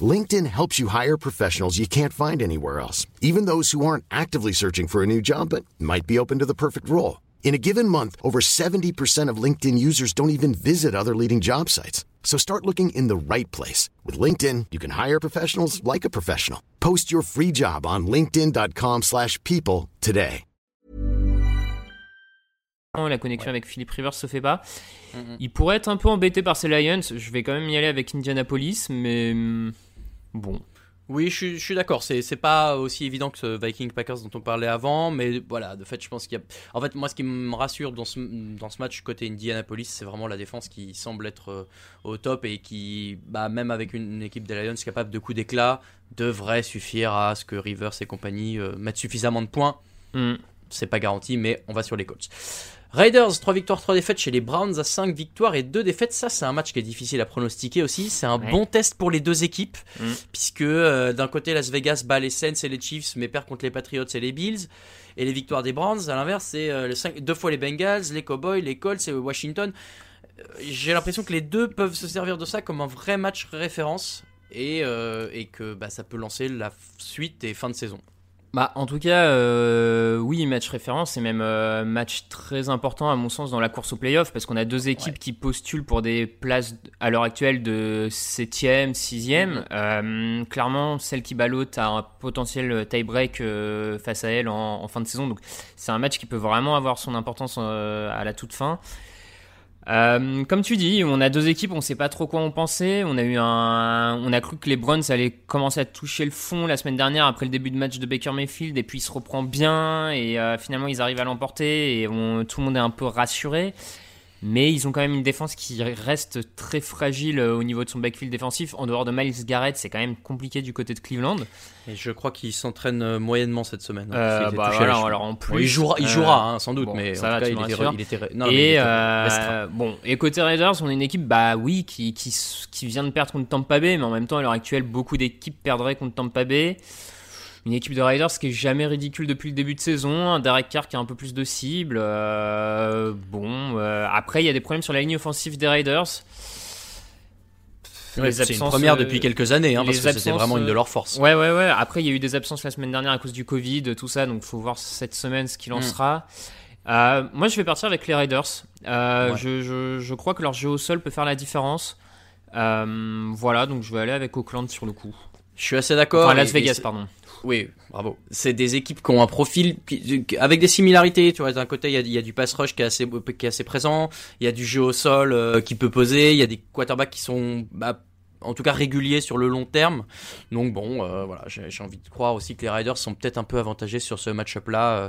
LinkedIn helps you hire professionals you can't find anywhere else, even those who aren't actively searching for a new job but might be open to the perfect role. In a given month, over 70% of LinkedIn users don't even visit other leading job sites. So start looking in the right place. With LinkedIn, you can hire professionals like a professional. Post your free job on linkedin.com/people slash people today. La connexion avec Philippe Rivers se fait pas. Il pourrait être un peu embêté par ces Lions. Je vais quand même y aller avec Indianapolis, mais hum, bon. Oui, je suis, d'accord. C'est, c'est pas aussi évident que ce Viking Packers dont on parlait avant, mais voilà, de fait, je pense qu'il y a. En fait, moi, ce qui me rassure dans ce, dans ce match côté Indianapolis, c'est vraiment la défense qui semble être euh, au top et qui, bah, même avec une équipe des Lions capable de coups d'éclat, devrait suffire à ce que Rivers et compagnie euh, mettent suffisamment de points. Hum. C'est pas garanti, mais on va sur les Colts. Raiders, 3 victoires, 3 défaites chez les Browns à 5 victoires et 2 défaites. Ça, c'est un match qui est difficile à pronostiquer aussi. C'est un Ouais. bon test pour les deux équipes, Mm. puisque euh, d'un côté, Las Vegas bat les Saints et les Chiefs, mais perd contre les Patriots et les Bills. Et les victoires des Browns, à l'inverse, c'est euh, deux fois les Bengals, les Cowboys, les Colts et Washington. Euh, J'ai l'impression que les deux peuvent se servir de ça comme un vrai match référence et, euh, et que bah, ça peut lancer la suite et fin de saison. Bah, en tout cas, euh, oui, match référence et même euh, match très important à mon sens dans la course au playoff parce qu'on a deux équipes Ouais. qui postulent pour des places à l'heure actuelle de 7ème, 6ème. Mhm. Euh, clairement, celle qui bat l'autre a un potentiel tie-break euh, face à elle en, en fin de saison. Donc, c'est un match qui peut vraiment avoir son importance euh, à la toute fin. Euh, comme tu dis, on a deux équipes, on sait pas trop quoi en penser. On a eu un, on a cru que les Browns allaient commencer à toucher le fond la semaine dernière après le début de match de Baker Mayfield, et puis il se reprend bien et euh, finalement ils arrivent à l'emporter et on- tout le monde est un peu rassuré. Mais ils ont quand même une défense qui reste très fragile euh, au niveau de son backfield défensif. En dehors de Miles Garrett, c'est quand même compliqué du côté de Cleveland. Et je crois qu'il s'entraîne euh, moyennement cette semaine. hein, Euh, bah alors en plus, Bon, il jouera, il jouera hein, sans doute, bon, mais ça en va, tout cas, il était, il était, non, mais il et était euh, bon, et côté Raiders, on est une équipe, bah oui, qui, qui, qui vient de perdre contre Tampa Bay, mais en même temps, à l'heure actuelle, beaucoup d'équipes perdraient contre Tampa Bay. Une équipe de Raiders qui est jamais ridicule depuis le début de saison, un Derek Carr qui a un peu plus de cibles. euh, bon, euh, après, il y a des problèmes sur la ligne offensive des. Ouais, Les c'est une première euh, depuis quelques années, hein, parce que c'était vraiment une de euh, leurs forces. Ouais, ouais, ouais. Après, il y a eu des absences la semaine dernière à cause du Covid, tout ça, donc faut voir cette semaine ce qu'il en Mm. sera. Euh, moi, je vais partir avec les Raiders. Euh, Ouais. je, je, je crois que leur jeu au sol peut faire la différence. Euh, voilà, donc je vais aller avec Oakland sur le coup. Je suis assez d'accord. Enfin, Las Vegas, pardon. Oui, bravo. C'est des équipes qui ont un profil avec des similarités. Tu vois, d'un côté, il y a, y a du pass rush qui est assez, qui est assez présent. Il y a du jeu au sol euh, qui peut poser. Il y a des quarterbacks qui sont, bah, en tout cas, réguliers sur le long terme. Donc bon, euh, voilà, j'ai envie de croire aussi que les Riders sont peut-être un peu avantagés sur ce match-up-là, euh,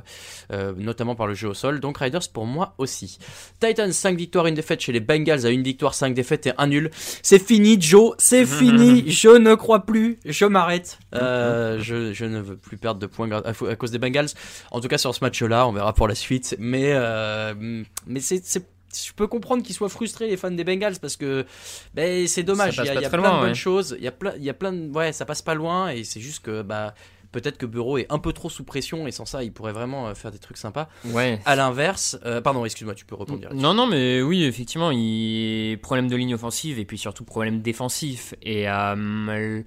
euh, notamment par le jeu au sol. Donc Riders pour moi aussi. Titans 5 victoires, une défaite chez les Bengals à une victoire, 5 défaites et un nul. C'est fini, Joe, c'est fini. Je ne crois plus. Je m'arrête. Je, je ne veux plus perdre de points à, cause des Bengals. En tout cas, sur ce match-là, on verra pour la suite. Mais, mais c'est- je peux comprendre qu'ils soient frustrés les fans des Bengals parce que ben, c'est dommage. Il y a, y plein loin, de bonnes ouais. choses. Il y a plein, il y a plein de, ouais, ça passe pas loin et c'est juste que bah peut-être que Bureau est un peu trop sous pression et sans ça, il pourrait vraiment euh, faire des trucs sympas. Ouais. À l'inverse, euh, pardon, excuse-moi, tu peux répondre. Non, non, mais oui, effectivement, il problème de ligne offensive et puis surtout problème défensif. Et euh,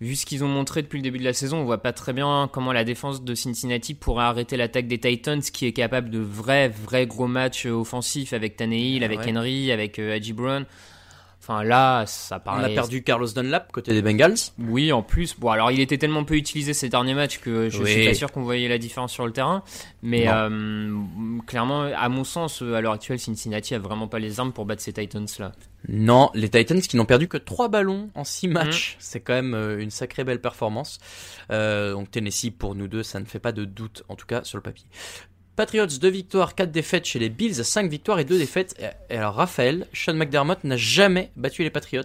vu ce qu'ils ont montré depuis le début de la saison, on voit pas très bien comment la défense de Cincinnati pourrait arrêter l'attaque des Titans, qui est capable de vrais, vrais gros matchs offensifs avec Tannehill, Ah avec ouais. Henry, avec euh, Hadji Brown. Enfin là, ça On paraît. a perdu Carlos Dunlap côté des Bengals. Oui, en plus. Bon, alors il était tellement peu utilisé ces derniers matchs que je Oui. suis pas sûr qu'on voyait la différence sur le terrain. Mais euh, clairement, à mon sens, à l'heure actuelle, Cincinnati a vraiment pas les armes pour battre ces Titans là. Non, les Titans qui n'ont perdu que 3 ballons en Mm. 6 matchs. C'est quand même euh, une sacrée belle performance. Euh, donc Tennessee, pour nous deux, ça ne fait pas de doute, en tout cas sur le papier. Patriots, 2 victoires, 4 défaites chez les Bills, 5 victoires et 2 défaites. Alors Raphaël, Sean McDermott n'a jamais battu les Patriots.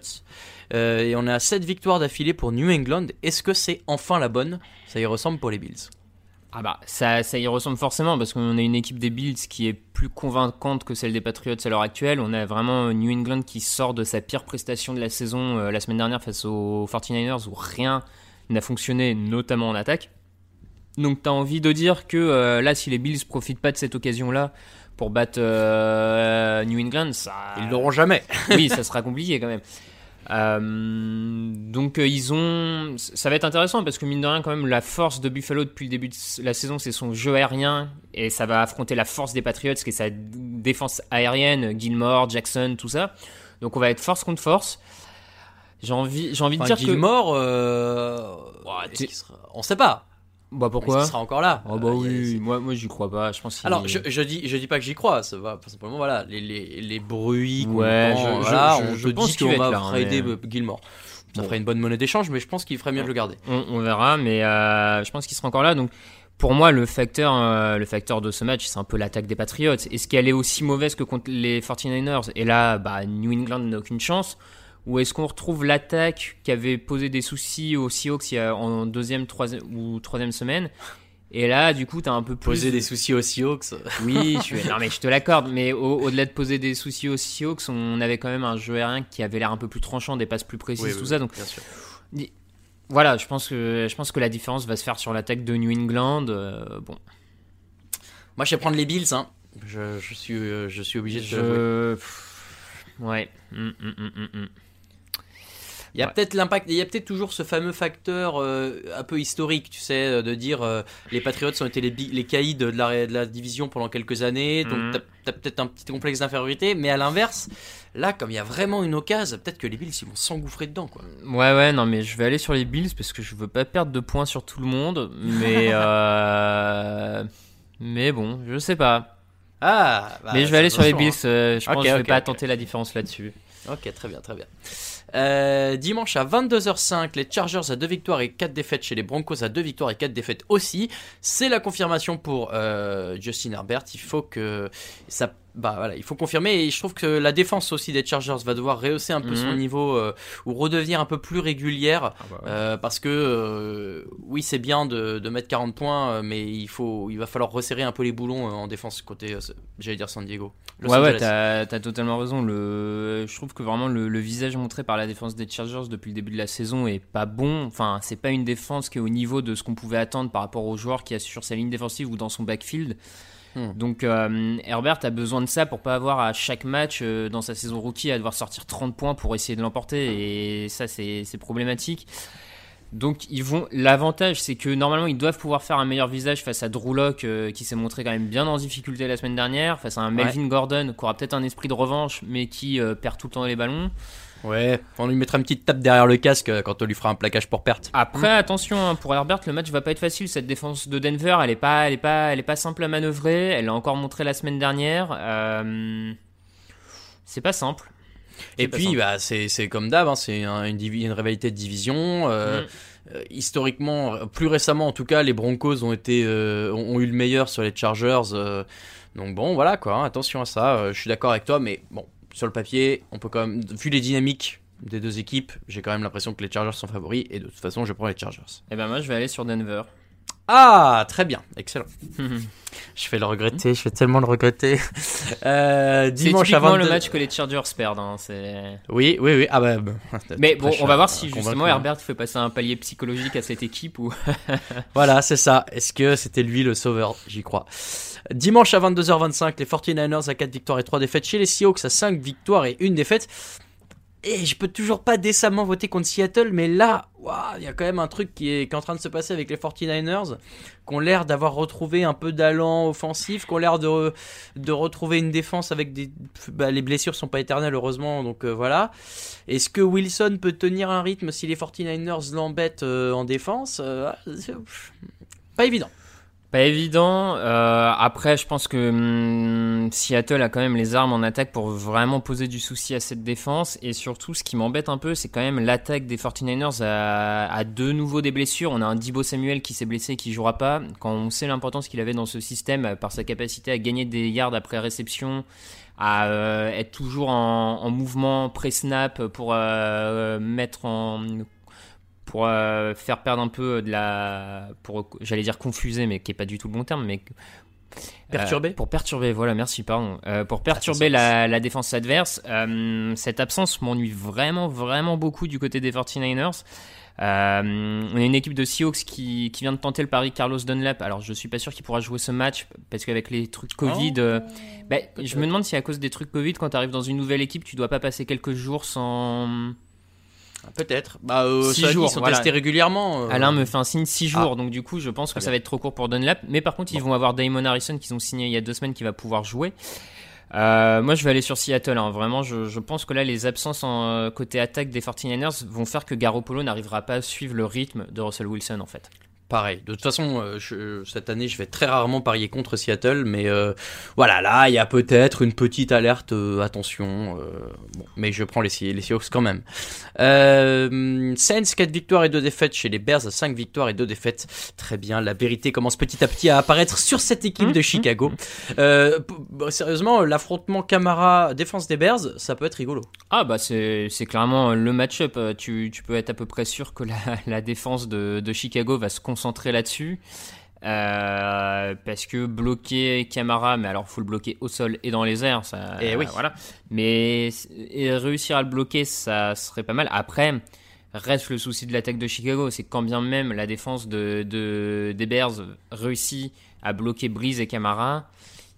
Euh, et on a 7 victoires d'affilée pour New England. Est-ce que c'est enfin la bonne? Ça y ressemble pour les Bills. Ah bah ça, y ressemble forcément parce qu'on a une équipe des Bills qui est plus convaincante que celle des Patriots à l'heure actuelle. On a vraiment New England qui sort de sa pire prestation de la saison euh, la semaine dernière face aux 49ers où rien n'a fonctionné, notamment en attaque. Donc t'as envie de dire que euh, là si les Bills profitent pas de cette occasion-là pour battre euh, New England, ça... Ils l'auront jamais. oui, ça sera compliqué quand même. Euh, donc ils ont, ça va être intéressant parce que mine de rien quand même la force de Buffalo depuis le début de la saison c'est son jeu aérien et ça va affronter la force des Patriots qui est sa défense aérienne, Gilmore, Jackson, tout ça. Donc on va être force contre force. J'ai envie, j'ai envie de dire Gilmore, euh, sera- on sait pas. Bah Est-ce pourquoi qu'il sera encore là Oh bah Euh, oui, c'est- moi moi j'y crois pas. Je pense. qu'il- Alors, je, je dis, je dis pas que j'y crois, ça va, simplement, voilà, les, les, les bruits qu'on Ouais, entend, je- voilà, je- on je te pense dit qu'il qu'on va là, hein, trader mais- Gilmore. Ça Bon. ferait une bonne monnaie d'échange, mais je pense qu'il ferait mieux de le garder. On, on verra, mais euh, je pense qu'il sera encore là. Donc, pour moi, le facteur, euh, le facteur de ce match, c'est un peu l'attaque des Patriots. Est-ce qu'elle est aussi mauvaise que contre les 49ers? Et là, bah, New England n'a aucune chance. Ou est-ce qu'on retrouve l'attaque qui avait posé des soucis aux Seahawks il y a- en deuxième troisième, ou troisième semaine? Et là, du coup, tu as un peu plus. Poser des soucis aux Seahawks? Oui, je, non, mais je te l'accorde. Mais au- au-delà de poser des soucis aux Seahawks, on avait quand même un jeu aérien qui avait l'air un peu plus tranchant, des passes plus précises, Oui, tout oui, ça. Donc, bien sûr. voilà, je pense que je pense que la différence va se faire sur l'attaque de New England. euh, bon, Moi, je vais prendre les Bills, hein. Je, je suis, euh, je suis obligé de je ouais. Mm, mm, mm. Il y a Ouais. peut-être l'impact, il y a peut-être toujours ce fameux facteur euh, un peu historique, tu sais, euh, de dire euh, les Patriots ont été les, les caïds de la, de la division pendant quelques années, donc Mhm. t'as t'as peut-être un petit complexe d'infériorité, mais à l'inverse, là, comme il y a vraiment une occasion, peut-être que les Bills ils vont s'engouffrer dedans, quoi. Ouais, ouais, non, mais je vais aller sur les Bills parce que je veux pas perdre de points sur tout le monde. Mais euh, mais bon, je sais pas. Ah, bah, mais je vais aller sur les Bills. euh, je pense Ok, que je vais pas tenter la différence là-dessus. Ok, très bien, très bien. Euh, dimanche à 22h05, les Chargers à 2 victoires et 4 défaites chez les Broncos à 2 victoires et 4 défaites aussi. C'est la confirmation pour euh, Justin Herbert. Il faut que ça. Bah voilà, il faut confirmer et je trouve que la défense aussi des Chargers va devoir rehausser un peu Mhm. son niveau euh, ou redevenir un peu plus régulière bah euh, parce que euh, oui c'est bien de, de mettre 40 points mais il faut il va falloir resserrer un peu les boulons en défense côté j'allais dire San Diego. Los ouais, ouais, t'as as totalement raison. Le, je trouve que vraiment le, le visage montré par la défense des Chargers depuis le début de la saison est pas bon. Enfin, c'est pas une défense qui est au niveau de ce qu'on pouvait attendre par rapport aux joueurs qui assurent sa ligne défensive ou dans son backfield. Hmm. Donc euh, Herbert a besoin de ça pour pas avoir à chaque match euh, dans sa saison rookie à devoir sortir 30 points pour essayer de l'emporter et ça c'est problématique. Donc ils vont. L'avantage, c'est que normalement ils doivent pouvoir faire un meilleur visage face à Drew Lock, euh, qui s'est montré quand même bien en difficulté la semaine dernière, face à un Melvin Gordon qui aura peut-être un esprit de revanche, mais qui euh, perd tout le temps les ballons. Ouais, on lui mettra une petite tape derrière le casque euh, quand on lui fera un plaquage pour perte. Après, attention, hein, pour Herbert, le match va pas être facile. Cette défense de Denver, elle est pas, elle est pas, elle est pas simple à manœuvrer. Elle l'a encore montré la semaine dernière. Euh, c'est pas simple. Et puis, simple. bah, c'est c'est comme d'hab, hein, c'est un- une, rivalité de division. euh, Mm. euh, historiquement, plus récemment en tout cas, les Broncos ont, été, euh, ont, ont eu le meilleur sur les Chargers. euh, donc bon, voilà quoi, hein, attention à ça. euh, je suis d'accord avec toi, mais bon, sur le papier, on peut quand même, vu les dynamiques des deux équipes, j'ai quand même l'impression que les Chargers sont favoris. Et de toute façon, je prends les Chargers. Et ben moi, je vais aller sur Denver. Ah, très bien, excellent. Je vais le regretter, je vais tellement le regretter. Euh, C'est dimanche typiquement 22... le match que les Chargers perdent. hein, c'est- Oui, oui, oui. Ah bah, bah, Mais bon, on va voir si convaincre, justement hein. Herbert fait passer un palier psychologique à cette équipe ou. Voilà, c'est ça. Est-ce que c'était lui le sauveur? J'y crois. Dimanche à 22h25, les 49ers à 4 victoires et 3 défaites chez les Seahawks à 5 victoires et 1 défaite. Et je peux toujours pas décemment voter contre Seattle, mais là, il y a quand même un truc qui est, en train de se passer avec les 49ers, qui ont l'air d'avoir retrouvé un peu d'allant offensif, qui ont l'air de, de retrouver une défense avec des. bah, les blessures sont pas éternelles, heureusement, donc euh, voilà. Est-ce que Wilson peut tenir un rythme si les 49ers l'embêtent euh, en défense Euh, Pas évident. Pas évident. Euh, après, je pense que hum, Seattle a quand même les armes en attaque pour vraiment poser du souci à cette défense. Et surtout, ce qui m'embête un peu, c'est quand même l'attaque des 49ers à, de nouveau des blessures. On a un Dibo Samuel qui s'est blessé et qui jouera pas. Quand on sait l'importance qu'il avait dans ce système euh, par sa capacité à gagner des yards après réception, à euh, être toujours en, en mouvement pré-snap pour mettre en pour euh, faire perdre un peu de la pour j'allais dire confuser mais qui est pas du tout le bon terme mais Perturber euh, pour perturber voilà merci pardon Euh, pour perturber la, la défense adverse cette absence m'ennuie vraiment vraiment beaucoup du côté des 49ers euh, on a une équipe de Seahawks qui, qui vient de tenter le pari Carlos Dunlap. Alors, je suis pas sûr qu'il pourra jouer ce match parce qu'avec les trucs Covid, Oh, euh, bah, je me demande si à cause des trucs Covid, quand tu arrives dans une nouvelle équipe, tu dois pas passer quelques jours sans. Peut-être. Bah, euh, Six jours, ils sont voilà. testés régulièrement. euh. Alain me fait un signe 6 jours, Ah. donc du coup, je pense que ça va être trop court pour Dunlap. Mais par contre, ils vont avoir Damon Harrison qu'ils ont signé il y a deux semaines qui va pouvoir jouer. Euh, moi, je vais aller sur Seattle. hein. Vraiment, je, je pense que là, les absences en côté attaque des 49ers vont faire que Garoppolo n'arrivera pas à suivre le rythme de Russell Wilson, en fait. Pareil. De toute façon, euh, je- cette année, je vais très rarement parier contre Seattle, mais euh, voilà, là, il y a peut-être une petite alerte. euh, attention. euh, bon, mais je prends les, les Seahawks quand même. Saints, 4 victoires et 2 défaites chez les Bears, 5 victoires et 2 défaites. Très bien. La vérité commence petit à petit à apparaître sur cette équipe de Chicago. Euh, p- bah, sérieusement, l'affrontement Camara défense des Bears, ça peut être rigolo. Ah bah c'est clairement le match-up. Tu, tu peux être à peu près sûr que la, la défense de, de Chicago va se concentrer là-dessus. Euh, parce que bloquer Camara, mais alors faut le bloquer au sol et dans les airs, ça, Eh oui. voilà. Mais et réussir à le bloquer, ça serait pas mal. Après, reste le souci de l'attaque de Chicago, c'est quand bien même la défense de, de des Bears réussit à bloquer Breeze et Camara,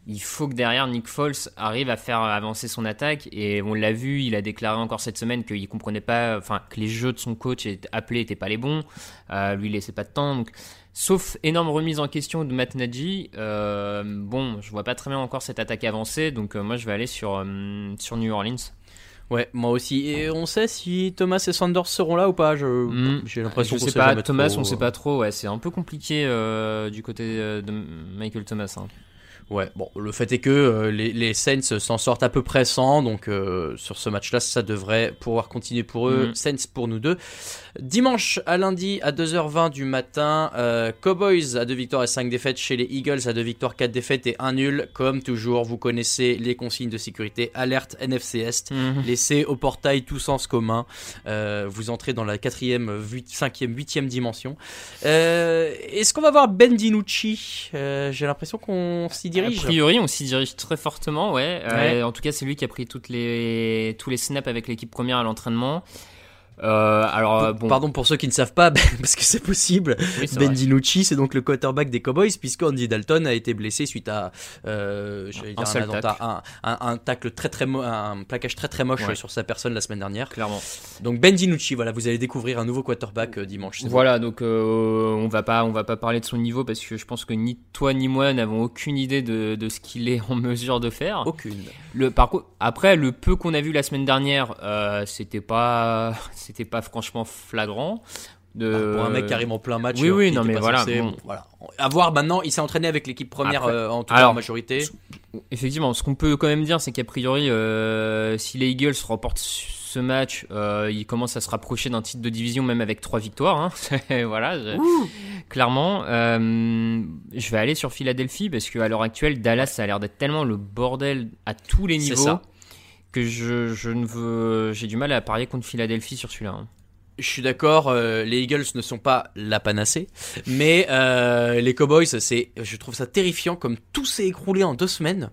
il faut que derrière Nick Foles arrive à faire avancer son attaque et on l'a vu, il a déclaré encore cette semaine qu'il comprenait pas, enfin que les jeux de son coach étaient- appelés étaient pas les bons, euh, lui il laissait pas de temps, donc sauf énorme remise en question de Matt Nagy, euh, bon je vois pas très bien encore cette attaque avancer, donc euh, moi je vais aller sur sur New Orleans. Ouais, moi aussi. Et on sait si Thomas et Sanders seront là ou pas. Je, Hmm. j'ai l'impression qu'on sait pas, Thomas, trop. on sait pas trop, ouais, c'est un peu compliqué euh, du côté de Michael Thomas. hein. Ouais, bon, le fait est que euh, les, les Saints s'en sortent à peu près sans, donc euh, sur ce match-là, ça devrait pouvoir continuer pour eux. Mhm. Saints pour nous deux. Dimanche à lundi à 2h20 du matin, euh, Cowboys à 2 victoires et 5 défaites chez les Eagles à 2 victoires, 4 défaites et 1 nul. Comme toujours, vous connaissez les consignes de sécurité. Alerte NFC Est. Mhm. Laissez au portail tout sens commun. Euh, vous entrez dans la quatrième, huit- cinquième, huitième dimension. Euh, Est-ce qu'on va voir Ben DiNucci? Euh, J'ai l'impression qu'on s'y dirige. A priori, on s'y dirige très fortement, ouais. Euh, Ouais. en tout cas, c'est lui qui a pris toutes les, tous les snaps avec l'équipe première à l'entraînement. Euh, alors, bon. Pardon pour ceux qui ne savent pas, parce que c'est possible. Oui, ben. DiNucci, c'est donc le quarterback des Cowboys, puisque Andy Dalton a été blessé suite à euh, Un dire seul attentat, tacle. un, un- un tacle très très un plaquage très très moche Ouais. sur sa personne la semaine dernière. Clairement. Donc Ben DiNucci, voilà, vous allez découvrir un nouveau quarterback euh, dimanche. Voilà, donc on va pas, on va pas parler de son niveau parce que je pense que ni toi ni moi n'avons aucune idée de, de ce qu'il est en mesure de faire. Aucune. Le par contre, après le peu qu'on a vu la semaine dernière, c'était pas, c'était pas franchement flagrant. De... Bah, pour un mec qui arrive en plein match. Oui, oui, non, mais voilà, censé, bon. voilà. À voir maintenant, il s'est entraîné avec l'équipe première Après- euh, en tout cas Alors, en majorité. Effectivement, ce qu'on peut quand même dire, c'est qu'a priori, euh, si les Eagles remportent ce match, euh, ils commencent à se rapprocher d'un titre de division, même avec trois victoires. hein. voilà, je- clairement. Euh, je vais aller sur Philadelphie parce qu'à l'heure actuelle, Dallas ça a l'air d'être tellement le bordel à tous les niveaux ça. Que je, je ne veux, j'ai du mal à parier contre Philadelphie sur celui-là. hein. Je suis d'accord, euh, les Eagles ne sont pas la panacée, mais euh, les Cowboys, c'est, je trouve ça terrifiant comme tout s'est écroulé en deux semaines.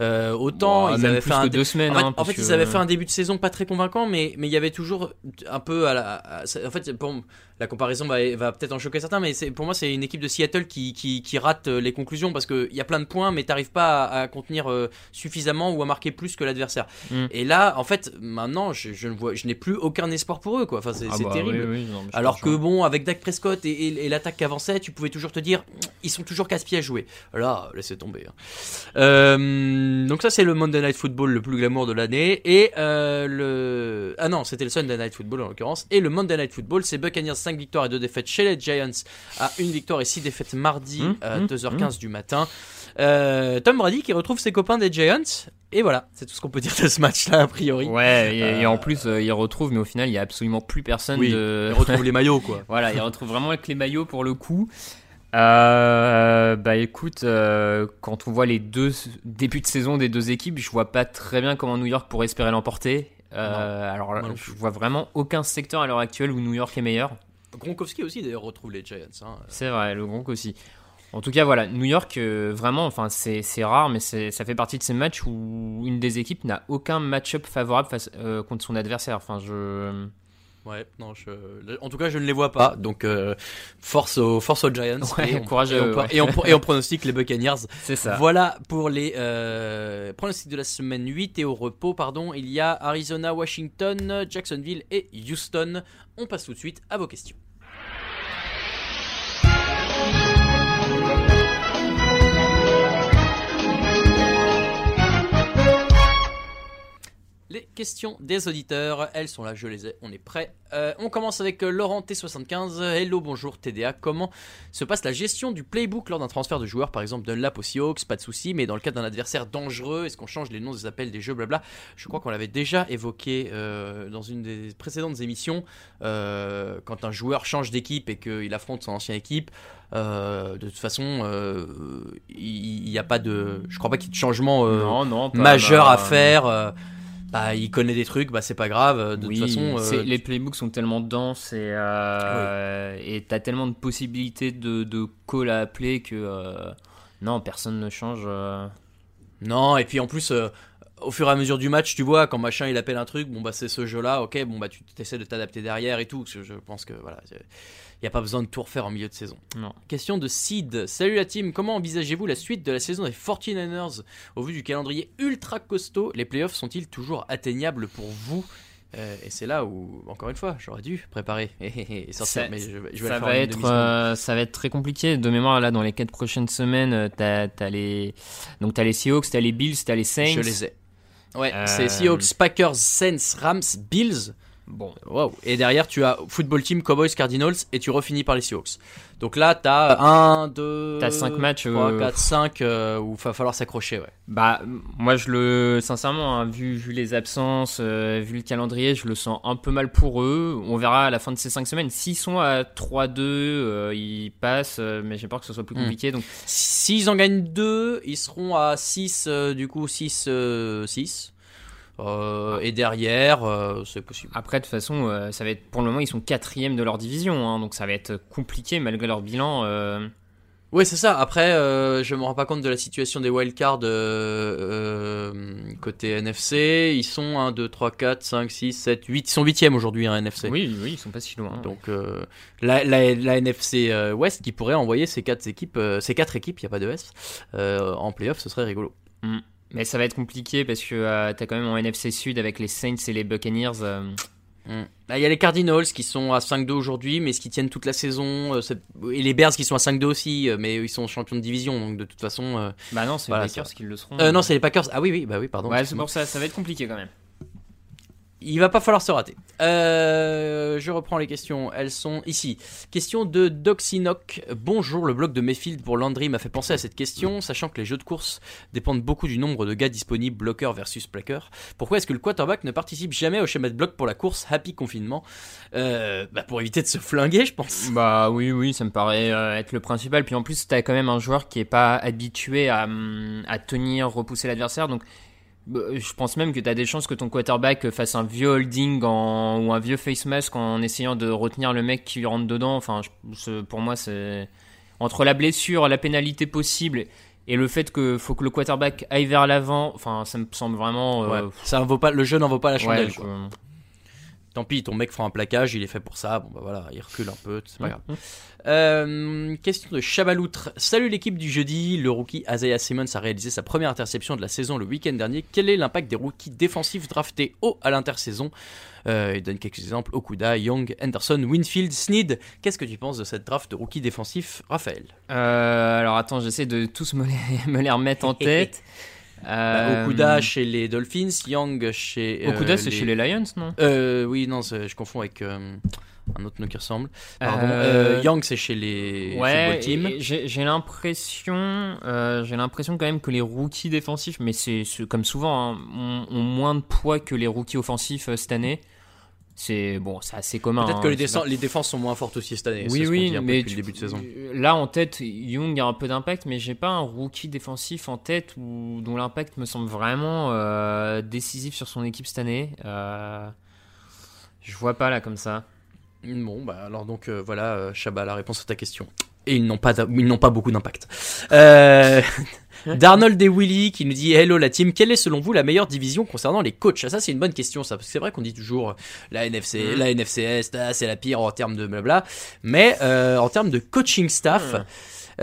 Euh, autant ils avaient fait un deux semaines, En fait, hein, en fait, parce ils avaient que- fait un début de saison pas très convaincant, mais mais il y avait toujours un peu à la. à- en fait, pour la comparaison va, va peut-être en choquer certains, mais c'est pour moi c'est une équipe de Seattle qui, qui, qui rate euh, les conclusions parce que il y a plein de points, mais t'arrives pas à, à contenir euh, suffisamment ou à marquer plus que l'adversaire. Mm. Et là, en fait, maintenant, je, je ne vois, je n'ai plus aucun espoir pour eux, quoi. Enfin, c'est Ah bah terrible. oui, oui, non, mais je Alors que bon, avec Dak Prescott et, et- et l'attaque qui avançait, tu pouvais toujours te dire, ils sont toujours casse-pieds à jouer. Là, laissez tomber. hein. Euh, donc ça, c'est le Monday Night Football le plus glamour de l'année. Et euh, le... Ah non, c'était le Sunday Night Football en l'occurrence. Et le Monday Night Football, c'est Buccaneers 5 victoires et 2 défaites chez les Giants à une victoire et 6 défaites mardi Hum, à hum, 2h15 du matin. Euh, Tom Brady qui retrouve ses copains des Giants. Et voilà, c'est tout ce qu'on peut dire de ce match-là, a priori. Ouais, et, et Euh, en plus, euh, il retrouve, mais au final, il y a absolument plus personne Oui, de. il retrouve les maillots, quoi. Voilà, il retrouve vraiment avec les maillots pour le coup. Euh, bah écoute, euh, quand on voit les deux débuts de saison des deux équipes, je vois pas très bien comment New York pourrait espérer l'emporter. Euh, alors là, moi non je vois vraiment aucun secteur à l'heure actuelle où New York est meilleur. Gronkowski aussi, d'ailleurs, retrouve les Giants. hein. C'est vrai, le Gronk aussi. En tout cas, voilà, New York, euh, vraiment, enfin, c'est rare, mais ça fait partie de ces matchs où une des équipes n'a aucun match-up favorable face, contre son adversaire. Enfin, je. Ouais, non, je... en tout cas, je ne les vois pas. Donc, euh, force, aux, force aux Giants. Ouais, et, on, courage à et, on, eux, ouais. et, on, et on pronostique les Buccaneers. C'est ça. Voilà pour les euh, pronostics de la semaine 8 et au repos, pardon. Il y a Arizona, Washington, Jacksonville et Houston. On passe tout de suite à vos questions. Les questions des auditeurs, elles sont là, je les ai, on est prêt. Euh, on commence avec euh, Laurent T75. Hello, bonjour TDA. Comment se passe la gestion du playbook lors d'un transfert de joueur, par exemple Dunlap aux Seahawks Pas de souci, mais dans le cas d'un adversaire dangereux, est-ce qu'on change les noms des appels des jeux, blabla? Je crois qu'on l'avait déjà évoqué euh, dans une des précédentes émissions. Euh, quand un joueur change d'équipe et qu'il affronte son ancienne équipe, euh, de toute façon, euh, il n'y a pas de. Je crois pas qu'il y ait de changement euh, non, non, majeur à faire. Euh, bah, il connaît des trucs, bah c'est pas grave. De oui, toute façon, euh, les playbooks sont tellement denses et euh, et t'as tellement de possibilités de, de call à appeler que euh, non, personne ne change. euh. Non, et puis en plus, euh, au fur et à mesure du match, tu vois, quand machin il appelle un truc, bon bah c'est ce jeu-là, ok, bon bah tu essaies de t'adapter derrière et tout. parce que Je pense que voilà, il n'y a pas besoin de tout refaire en milieu de saison. Non. Question de Sid. Salut la team, comment envisagez-vous la suite de la saison des 49ers Au vu du calendrier ultra costaud, les playoffs sont-ils toujours atteignables pour vous? Euh, et c'est là où, encore une fois, j'aurais dû préparer et sortir, Ça- mais je, vais- je vais ça le faire en va une être demi-seconde. euh, ça va être très compliqué de mémoire là dans les quatre prochaines semaines euh, t'as as les donc t'as les Seahawks t'as les Bills t'as les Saints Je les ai. Ouais, Euh, c'est Seahawks, Packers, Saints, Rams, Bills. Bon Wow. Et derrière, tu as Football Team, Cowboys, Cardinals et tu refinis par les Seahawks. Donc là, t'as 1, 2, T'as cinq matchs, 3, euh, 4, 5 euh, où il va falloir s'accrocher. Ouais. Bah, moi, je le. Sincèrement, hein, vu, vu les absences, euh, vu le calendrier, je le sens un peu mal pour eux. On verra à la fin de ces 5 semaines. S'ils sont à 3-2, euh, ils passent, euh, mais j'ai peur que ce soit plus Hmm. compliqué. Donc, S'ils en gagnent 2, ils seront à 6, euh, du coup 6, 6. Euh, et derrière, euh, c'est possible. après, de toute façon, euh, ça va être. Pour le moment, ils sont quatrième de leur division. hein, donc, ça va être compliqué malgré leur bilan. euh, Oui, c'est ça. Après, euh, je me rends pas compte de la situation des wildcards euh, côté NFC. Ils sont 1, 2, 3, 4, 5, 6, 7, 8. Ils sont 8 aujourd'hui, hein, NFC. Oui, oui, ils sont pas si loin. Donc euh, la, la, la NFC West qui pourrait envoyer ces quatre équipes, ces quatre équipes, il y a pas de S, en playoff, ce serait rigolo. Mais ça va être compliqué parce que euh, t'as quand même en NFC Sud avec les Saints et les Buccaneers. euh, Mm. Là, il y a les Cardinals qui sont à 5-2 aujourd'hui, mais ce qui tiennent toute la saison, euh, et les Bears qui sont à 5-2 aussi, mais ils sont champions de division, donc de toute façon. Bah non, c'est Voilà, les Packers ça. qui le seront. euh, non, c'est les Packers. Ah oui, oui, bah oui, pardon. Ouais, c'est pour ça, ça va être compliqué quand même. Il va pas falloir se rater. Euh, je reprends les questions. Elles sont ici. Question de Doxinoc. Bonjour, le blog de Mayfield pour Landry m'a fait penser à cette question, sachant que les jeux de course dépendent beaucoup du nombre de gars disponibles, bloqueur versus plaqueur. Pourquoi est-ce que le quarterback ne participe jamais au schéma de bloc pour la course? Happy confinement Euh, bah Pour éviter de se flinguer, je pense. Bah oui, oui, ça me paraît euh, être le principal. Puis en plus, t'as quand même un joueur qui est pas habitué à, hum, à tenir, repousser l'adversaire. Donc je pense même que t'as des chances que ton quarterback fasse un vieux holding en, ou un vieux face mask en essayant de retenir le mec qui rentre dedans. Enfin, je- pour moi, c'est entre la blessure, la pénalité possible Et le fait que faut que le quarterback aille vers l'avant, enfin, ça me semble vraiment. euh, Ouais. Ça en vaut pas, le jeu n'en vaut pas la ouais, chandelle. je- quoi. Tant pis, ton mec fera un plaquage, il est fait pour ça. Bon bah voilà, il recule un peu, c'est pas grave. Euh, question de Chabaloutre. Salut l'équipe du jeudi. Le rookie Isaiah Simmons a réalisé sa première interception de la saison le week-end dernier. Quel est l'impact des rookies défensifs draftés haut à l'intersaison? Euh, Il donne quelques exemples Okuda, Young, Anderson, Winfield, Sneed. Qu'est-ce que tu penses de cette draft de rookies défensifs, Raphaël? Euh, alors attends, j'essaie de tous me les, me les remettre en tête. Euh, Okuda chez les Dolphins, Young chez. euh, Okuda, c'est chez les Lions, non? Euh, oui, non, je confonds avec euh, un autre nom qui ressemble. Pardon. Euh, Euh, Young, c'est chez les Ouais, j'ai l'impression, j'ai l'impression quand même que les rookies défensifs, mais c'est comme souvent, hein, ont, ont moins de poids que les rookies offensifs cette année. C'est bon, c'est assez commun. Peut-être hein, que les, c'est défenses- pas- les défenses sont moins fortes aussi cette année. Oui, ce oui, dit un peu mais depuis le début de saison. tu- là en tête, Young a un peu d'impact, mais j'ai pas un rookie défensif en tête où, dont l'impact me semble vraiment euh, décisif sur son équipe cette année. Euh, je vois pas là comme ça. Bon, bah alors donc euh, voilà, euh, Chabat, la réponse à ta question. Et ils n'ont pas, ils n'ont pas beaucoup d'impact. Euh, Darnold et Willy qui nous dit Hello la team, quelle est selon vous la meilleure division concernant les coachs? Ah, Ça, c'est une bonne question, ça, parce que c'est vrai qu'on dit toujours euh, la NFC, Mhm. la NFCS, c'est la pire en termes de blabla, mais euh, en termes de coaching staff.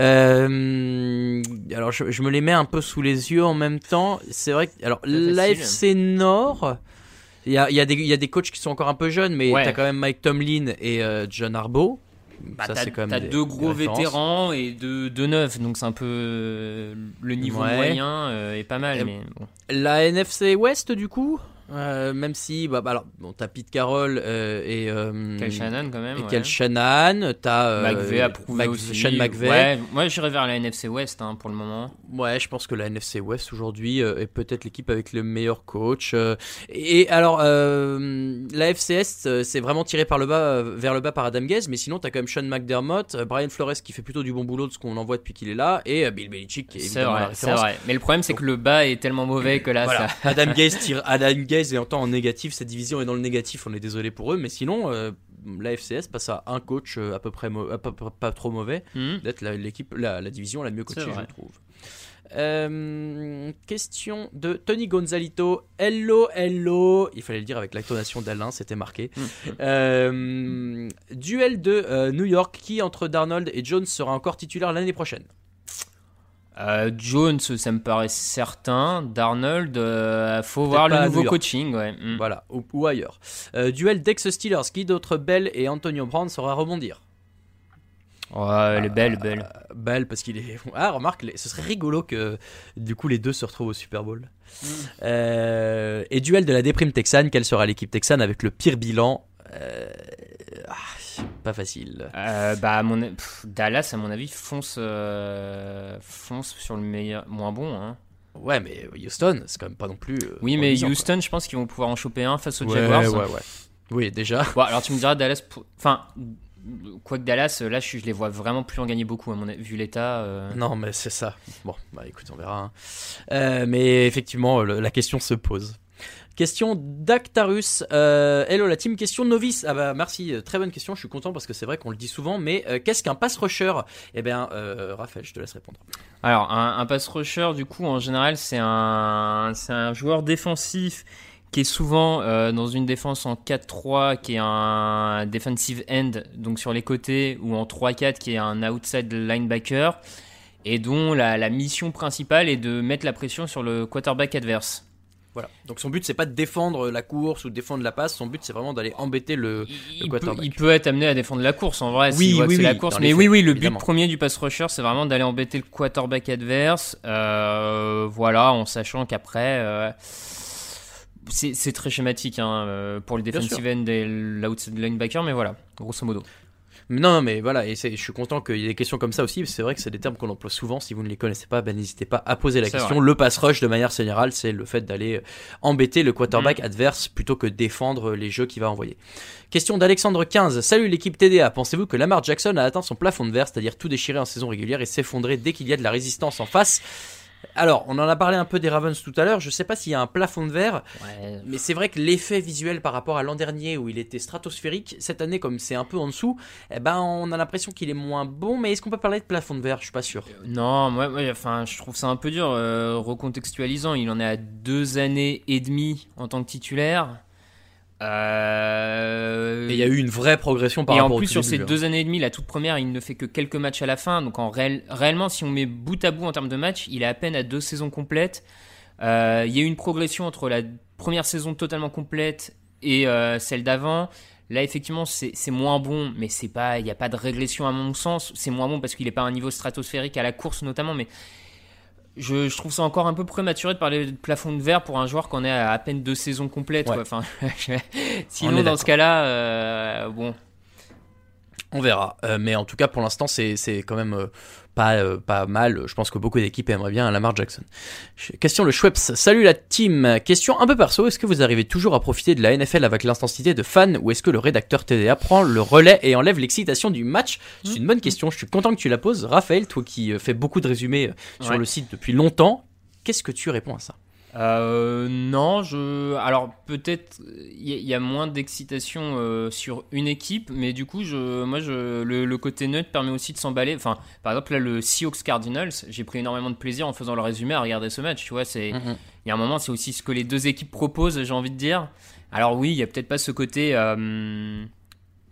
Euh, alors je, je me les mets un peu sous les yeux en même temps. C'est vrai que alors l'AFC Nord, il y a, y, a des- il y a des coachs qui sont encore un peu jeunes, mais Ouais. t'as quand même Mike Tomlin et euh, John Harbaugh. Bah, Ça, t'as des- deux gros vétérans et deux, deux neufs, donc c'est un peu euh, le niveau Ouais. moyen euh, est pas mal. Et- mais bon. La NFC West, du coup, euh, même si, bah, bah, alors, bon, t'as Pete Carroll euh, et. euh, Kel Shannon quand même. Et ouais. Kel Shannon, t'as. euh, McVay approuvé Mc- aussi. Sean McVay. Ouais, moi j'irais vers la NFC West hein, pour le moment. Ouais, je pense que la NFC West aujourd'hui est peut-être l'équipe avec le meilleur coach. et alors, la FC Est, euh, c'est vraiment tiré par le bas, vers le bas par Adam Gaze, mais sinon t'as quand même Sean McDermott, Brian Flores qui fait plutôt du bon boulot de ce qu'on en voit depuis qu'il est là, et Bill Belichick qui est C'est évidemment la vrai, c'est vrai. Mais le problème c'est que le bas est tellement mauvais que là Voilà. ça. Adam Gaze tire. Adam Gaze est en temps en négatif. Cette division est dans le négatif. On est désolé pour eux, mais sinon, euh, la FCS passe à un coach euh, à peu près à peu- pas, trop mauvais. Mhm. D'être la- l'équipe, la, la division la mieux coachée, je trouve. Euh, question de Tony Gonzalito. Hello, hello. Il fallait le dire avec l'intonation d'Alain, c'était marqué. Mhm. Euh, duel de euh, New York. Qui entre Darnold et Jones sera encore titulaire l'année prochaine? Euh, Jones, ça me paraît certain. Darnold, euh, faut voir le nouveau coaching. Ouais. Mm. Voilà, ou, ou ailleurs. Euh, duel d'ex Steelers. Qui d'autre Bell et Antonio Brown saura rebondir Ouais, les belles, belles. Euh, Bell parce qu'il est. Ah, remarque, ce serait rigolo que du coup les deux se retrouvent au Super Bowl. Euh, et duel de la déprime texane. Quelle sera l'équipe texane avec le pire bilan Pas facile. Euh, bah, à mon... pff, Dallas, à mon avis, fonce, euh, fonce sur le meilleur, moins bon. Hein. Ouais, mais Houston, c'est quand même pas non plus. euh, Oui, mais quoi. Houston, je pense qu'ils vont pouvoir en choper un face aux Ouais, Jaguars. ouais, ouais. Oui, déjà. Bon, alors tu me diras Dallas. pour- Enfin, quoique Dallas, là, je, je les vois vraiment plus en gagner beaucoup, à mon avis, vu l'état. euh. Non, mais c'est ça. Bon, bah écoute, on verra. hein. Euh, mais effectivement, le- la question se pose. Question d'Actarus. Euh, hello la team, question novice. Ah bah merci, euh, très bonne question, je suis content parce que c'est vrai qu'on le dit souvent, mais euh, qu'est-ce qu'un pass rusher? Eh bien, Raphaël, je te laisse répondre. Alors, un, pass rusher, du coup, en général, c'est un, joueur défensif qui est souvent dans une défense en 4-3, qui est un defensive end, donc sur les côtés, ou en 3-4, qui est un outside linebacker, et dont la mission principale est de mettre la pression sur le quarterback adverse. Voilà. Donc son but c'est pas de défendre la course ou de défendre la passe, son but c'est vraiment d'aller embêter le, le Il peut, quarterback. il peut être amené à défendre la course en vrai, Oui, que oui, c'est oui, la course. Mais oui, oui, le évidemment. but premier du pass rusher, c'est vraiment d'aller embêter le quarterback adverse. Euh, voilà, en sachant qu'après, euh, c'est très schématique hein, euh, pour le defensive end et l'outside linebacker, mais voilà, grosso modo. Non, non, mais voilà, et c'est- je suis content qu'il y ait des questions comme ça aussi, c'est vrai que c'est des termes qu'on emploie souvent. Si vous ne les connaissez pas, ben, n'hésitez pas à poser la question. vrai. Le pass rush, de manière générale, c'est le fait d'aller euh, embêter le Mm. quarterback adverse plutôt que défendre les jeux qu'il va envoyer. Question d'Alexandre 15. Salut l'équipe TDA. Pensez-vous que Lamar Jackson a atteint son plafond de verre, c'est-à-dire tout déchirer en saison régulière et s'effondrer dès qu'il y a de la résistance en face? Alors, on en a parlé un peu des Ravens tout à l'heure. Je sais pas s'il y a un plafond de verre, Ouais. mais c'est vrai que l'effet visuel par rapport à l'an dernier où il était stratosphérique, cette année, comme c'est un peu en dessous, eh ben, on a l'impression qu'il est moins bon. Mais est-ce qu'on peut parler de plafond de verre? Je suis pas sûr. Non, moi, moi, enfin, je trouve ça un peu dur. euh, recontextualisant, il en est à deux années et demie en tant que titulaire. Euh, Et il y a eu une vraie progression par et en rapport au plus, tout sur début, ces hein. deux années et demie, la toute première, il ne fait que quelques matchs à la fin. Donc, en réel- réellement, si on met bout à bout en termes de matchs, il est à peine à deux saisons complètes. Euh, il y a eu une progression entre la première saison totalement complète et euh, celle d'avant. Là, effectivement, c'est c'est moins bon, mais c'est pas, il n'y a pas de régression à mon sens. C'est moins bon parce qu'il n'est pas à un niveau stratosphérique à la course notamment, mais je, je trouve ça encore un peu prématuré de parler de plafond de verre pour un joueur qu'on est à à peine deux saisons complètes. Ouais. quoi. Enfin, sinon, dans ce cas-là, euh, bon, On verra. Euh, mais en tout cas, pour l'instant, c'est quand même euh, pas, euh, pas mal. Je pense que beaucoup d'équipes aimeraient bien Lamar Jackson. Question le Schweppes. Salut la team. Question un peu perso. Est-ce que vous arrivez toujours à profiter de la NFL avec l'intensité de fans ou est-ce que le rédacteur TDA prend le relais et enlève l'excitation du match? C'est une bonne question. Je suis content que tu la poses. Raphaël, toi qui fais beaucoup de résumés sur Ouais. le site depuis longtemps, qu'est-ce que tu réponds à ça? Euh, non, je. Alors peut-être il y, a- il y a moins d'excitation euh, sur une équipe, mais du coup, je, moi, je, le, le côté neutre permet aussi de s'emballer. Enfin, par exemple là, le Seahawks Cardinals, j'ai pris énormément de plaisir en faisant le résumé à regarder ce match. Tu vois, c'est Mhm. il y a un moment, c'est aussi ce que les deux équipes proposent, j'ai envie de dire. Alors oui, il y a peut-être pas ce côté, euh,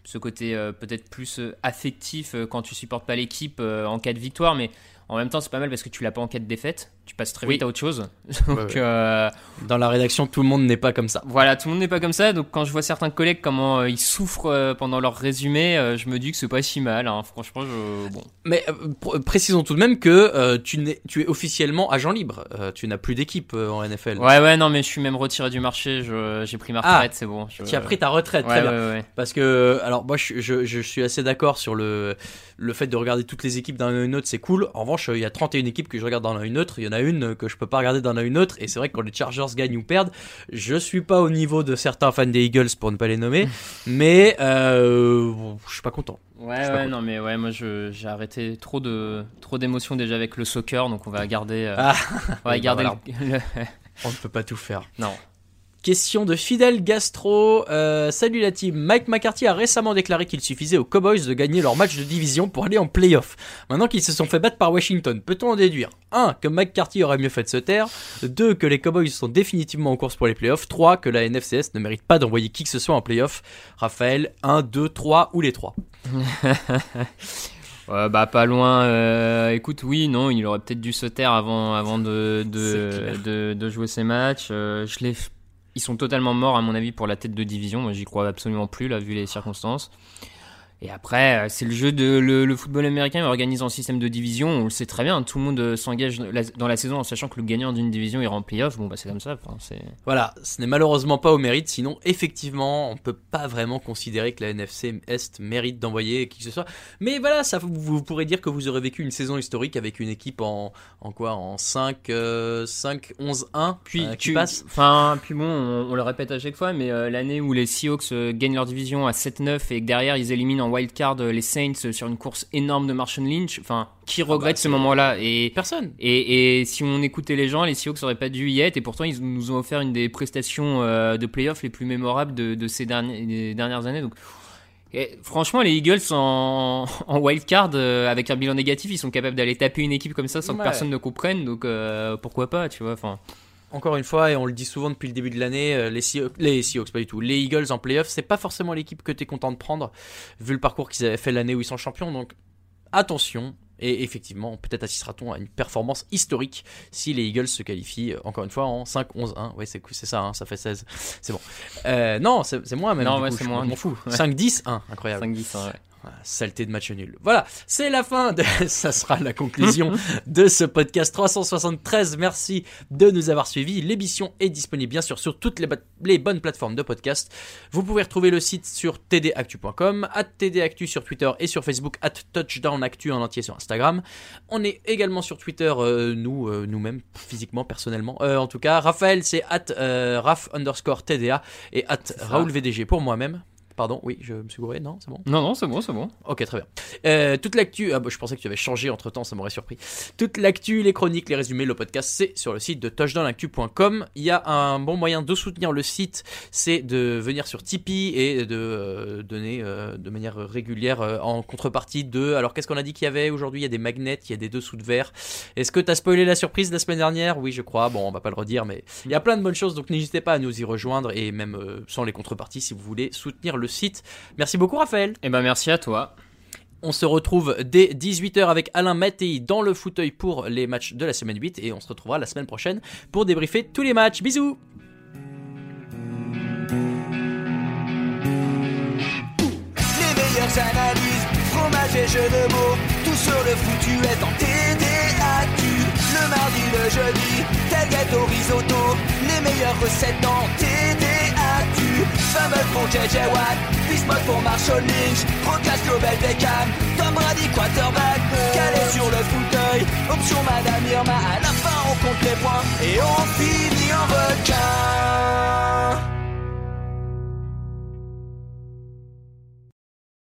ce côté peut-être plus affectif quand tu supportes pas l'équipe en cas de victoire, mais en même temps, c'est pas mal parce que tu l'as pas en cas de défaite. Tu passes très Oui. vite à autre chose. Ouais, Donc ouais. euh, Dans la rédaction, tout le monde n'est pas comme ça. voilà, tout le monde n'est pas comme ça. Donc quand je vois certains collègues comment euh, ils souffrent euh, pendant leur résumé, euh, je me dis que c'est pas si mal. hein. Franchement, je bon. Mais euh, pr- précisons tout de même que euh, tu, n'es- tu es officiellement agent libre. Euh, tu n'as plus d'équipe euh, en NFL. Ouais, ouais, non, mais je suis même retiré du marché. J'ai pris ma Ah. retraite, c'est bon. je- Tu as pris ta retraite, Ouais, très bien. ouais, ouais. Parce que, alors moi je, je, je suis assez d'accord sur le, le fait de regarder toutes les équipes d'un œil neutre, c'est cool. En revanche, il y a 31 équipes que je regarde d'un œil neutre, il y en a une que je peux pas regarder d'un œil neutre, et c'est vrai que quand les Chargers gagnent ou perdent, je suis pas au niveau de certains fans des Eagles pour ne pas les nommer, mais euh, je suis pas content. Ouais, ouais, non, mais ouais, moi j'ai arrêté trop de trop d'émotions déjà avec le soccer, donc on va garder. euh, Ah. on va Oui, garder bah le- le- On ne peut pas tout faire. Non. Question de Fidel Gastro. Euh, salut la team. Mike McCarthy a récemment déclaré qu'il suffisait aux Cowboys de gagner leur match de division pour aller en playoff. Maintenant qu'ils se sont fait battre par Washington, peut-on en déduire? 1. Que McCarthy aurait mieux fait de se taire 2. Que les Cowboys sont définitivement en course pour les playoffs 3. Que la NFCS ne mérite pas d'envoyer qui que ce soit en playoff Raphaël, 1, 2, 3 ou les 3 Ouais, bah pas loin. euh, écoute, oui, non, il aurait peut-être dû se taire avant, avant de, de jouer ses matchs. Euh, je l'ai- Ils sont totalement morts, à mon avis, pour la tête de division. Moi, j'y crois absolument plus, là, vu les circonstances. Et après, euh, c'est le jeu de le, le football américain organise en système de division. On le sait très bien. Tout le monde euh, s'engage dans la- saison en sachant que le gagnant d'une division ira en playoff. Bon, bah c'est comme ça. Enfin, c'est Voilà, ce n'est malheureusement pas au mérite, sinon effectivement on peut pas vraiment considérer que la NFC Est mérite d'envoyer qui que ce soit. Mais voilà, ça vous, vous pourrez dire que vous aurez vécu une saison historique avec une équipe en, en quoi? En 5, euh, 5 11, 1 Puis euh, qui tu- passe? Enfin, puis bon, on, on le répète à chaque fois, mais euh, l'année où les Seahawks gagnent leur division à 7-9 et que derrière ils éliminent en wildcard euh, les Saints euh, sur une course énorme de Marshall Lynch, enfin, qui regrette bah, ce c'est- moment-là et, Personne. et, et si on écoutait les gens, les Seahawks auraient pas dû y être et pourtant ils nous ont offert une des prestations euh, de playoff les plus mémorables de, de ces derniers- dernières années. Donc, et franchement, les Eagles en, en wildcard euh, avec un bilan négatif, ils sont capables d'aller taper une équipe comme ça sans Ouais. que personne ne comprenne. Donc euh, pourquoi pas, tu vois Enfin, Encore une fois, et on le dit souvent depuis le début de l'année, euh, les, Seahawks, les Seahawks, pas du tout, les Eagles en playoff, c'est pas forcément l'équipe que tu es content de prendre, vu le parcours qu'ils avaient fait l'année où ils sont champions. Donc attention, et effectivement, peut-être assistera-t-on à une performance historique si les Eagles se qualifient, euh, encore une fois, en 5-11-1. Ouais, c'est c'est ça, hein, ça fait 16. C'est bon. Euh, non, c'est moins même. Non, ouais, c'est je moins, m'en du fous. coup, ouais. 5-10-1, incroyable. 5-10, ouais. Ah, Saleté de match nul. Voilà, c'est la fin. De... Ça sera la conclusion de ce podcast 373. Merci de nous avoir suivis. L'émission est disponible bien sûr sur toutes les, bo- les bonnes plateformes de podcast. Vous pouvez retrouver le site sur tdactu.com, at tdactu sur Twitter et sur Facebook, at touchdownactu en entier sur Instagram. On est également sur Twitter, euh, nous, euh, nous-mêmes, physiquement, personnellement. Euh, en tout cas, Raphaël, c'est at raf underscore tda et at Raoul VDG pour moi-même. Pardon, oui, je me suis gouré, non, c'est bon Non, non, c'est bon, c'est bon. Ok, très bien. Euh, toute l'actu, ah bah, je pensais que tu avais changé entre temps, ça m'aurait surpris. Toute l'actu, les chroniques, les résumés, le podcast, c'est sur le site de touchdownactu.com. Il y a un bon moyen de soutenir le site, c'est de venir sur Tipeee et de euh, donner euh, de manière régulière en contrepartie de. Alors, qu'est-ce qu'on a dit qu'il y avait aujourd'hui? Il y a des magnets, il y a des dessous de verre. Est-ce que tu as spoilé la surprise de la semaine dernière? Oui, je crois. Bon, on va pas le redire, mais il y a plein de bonnes choses, donc n'hésitez pas à nous y rejoindre et même sans les contreparties si vous voulez soutenir le site. Merci beaucoup, Raphaël. Eh ben, merci à toi. On se retrouve dès 18h avec Alain Mattei dans le fauteuil pour les matchs de la semaine 8 et on se retrouvera la semaine prochaine pour débriefer tous les matchs. Bisous Les meilleures analyses, fromage et jeux de mots, tout sur le foutu est en TDAQ. Le mardi, le jeudi, tailgate au risotto, les meilleures recettes en TDAQ fameux pour JJ Watt Bismuth pour Marshall Lynch Procast Global Beckham Tom Brady quarterback Calé sur le fauteuil Option Madame Irma. À la fin on compte les points Et on finit en requin.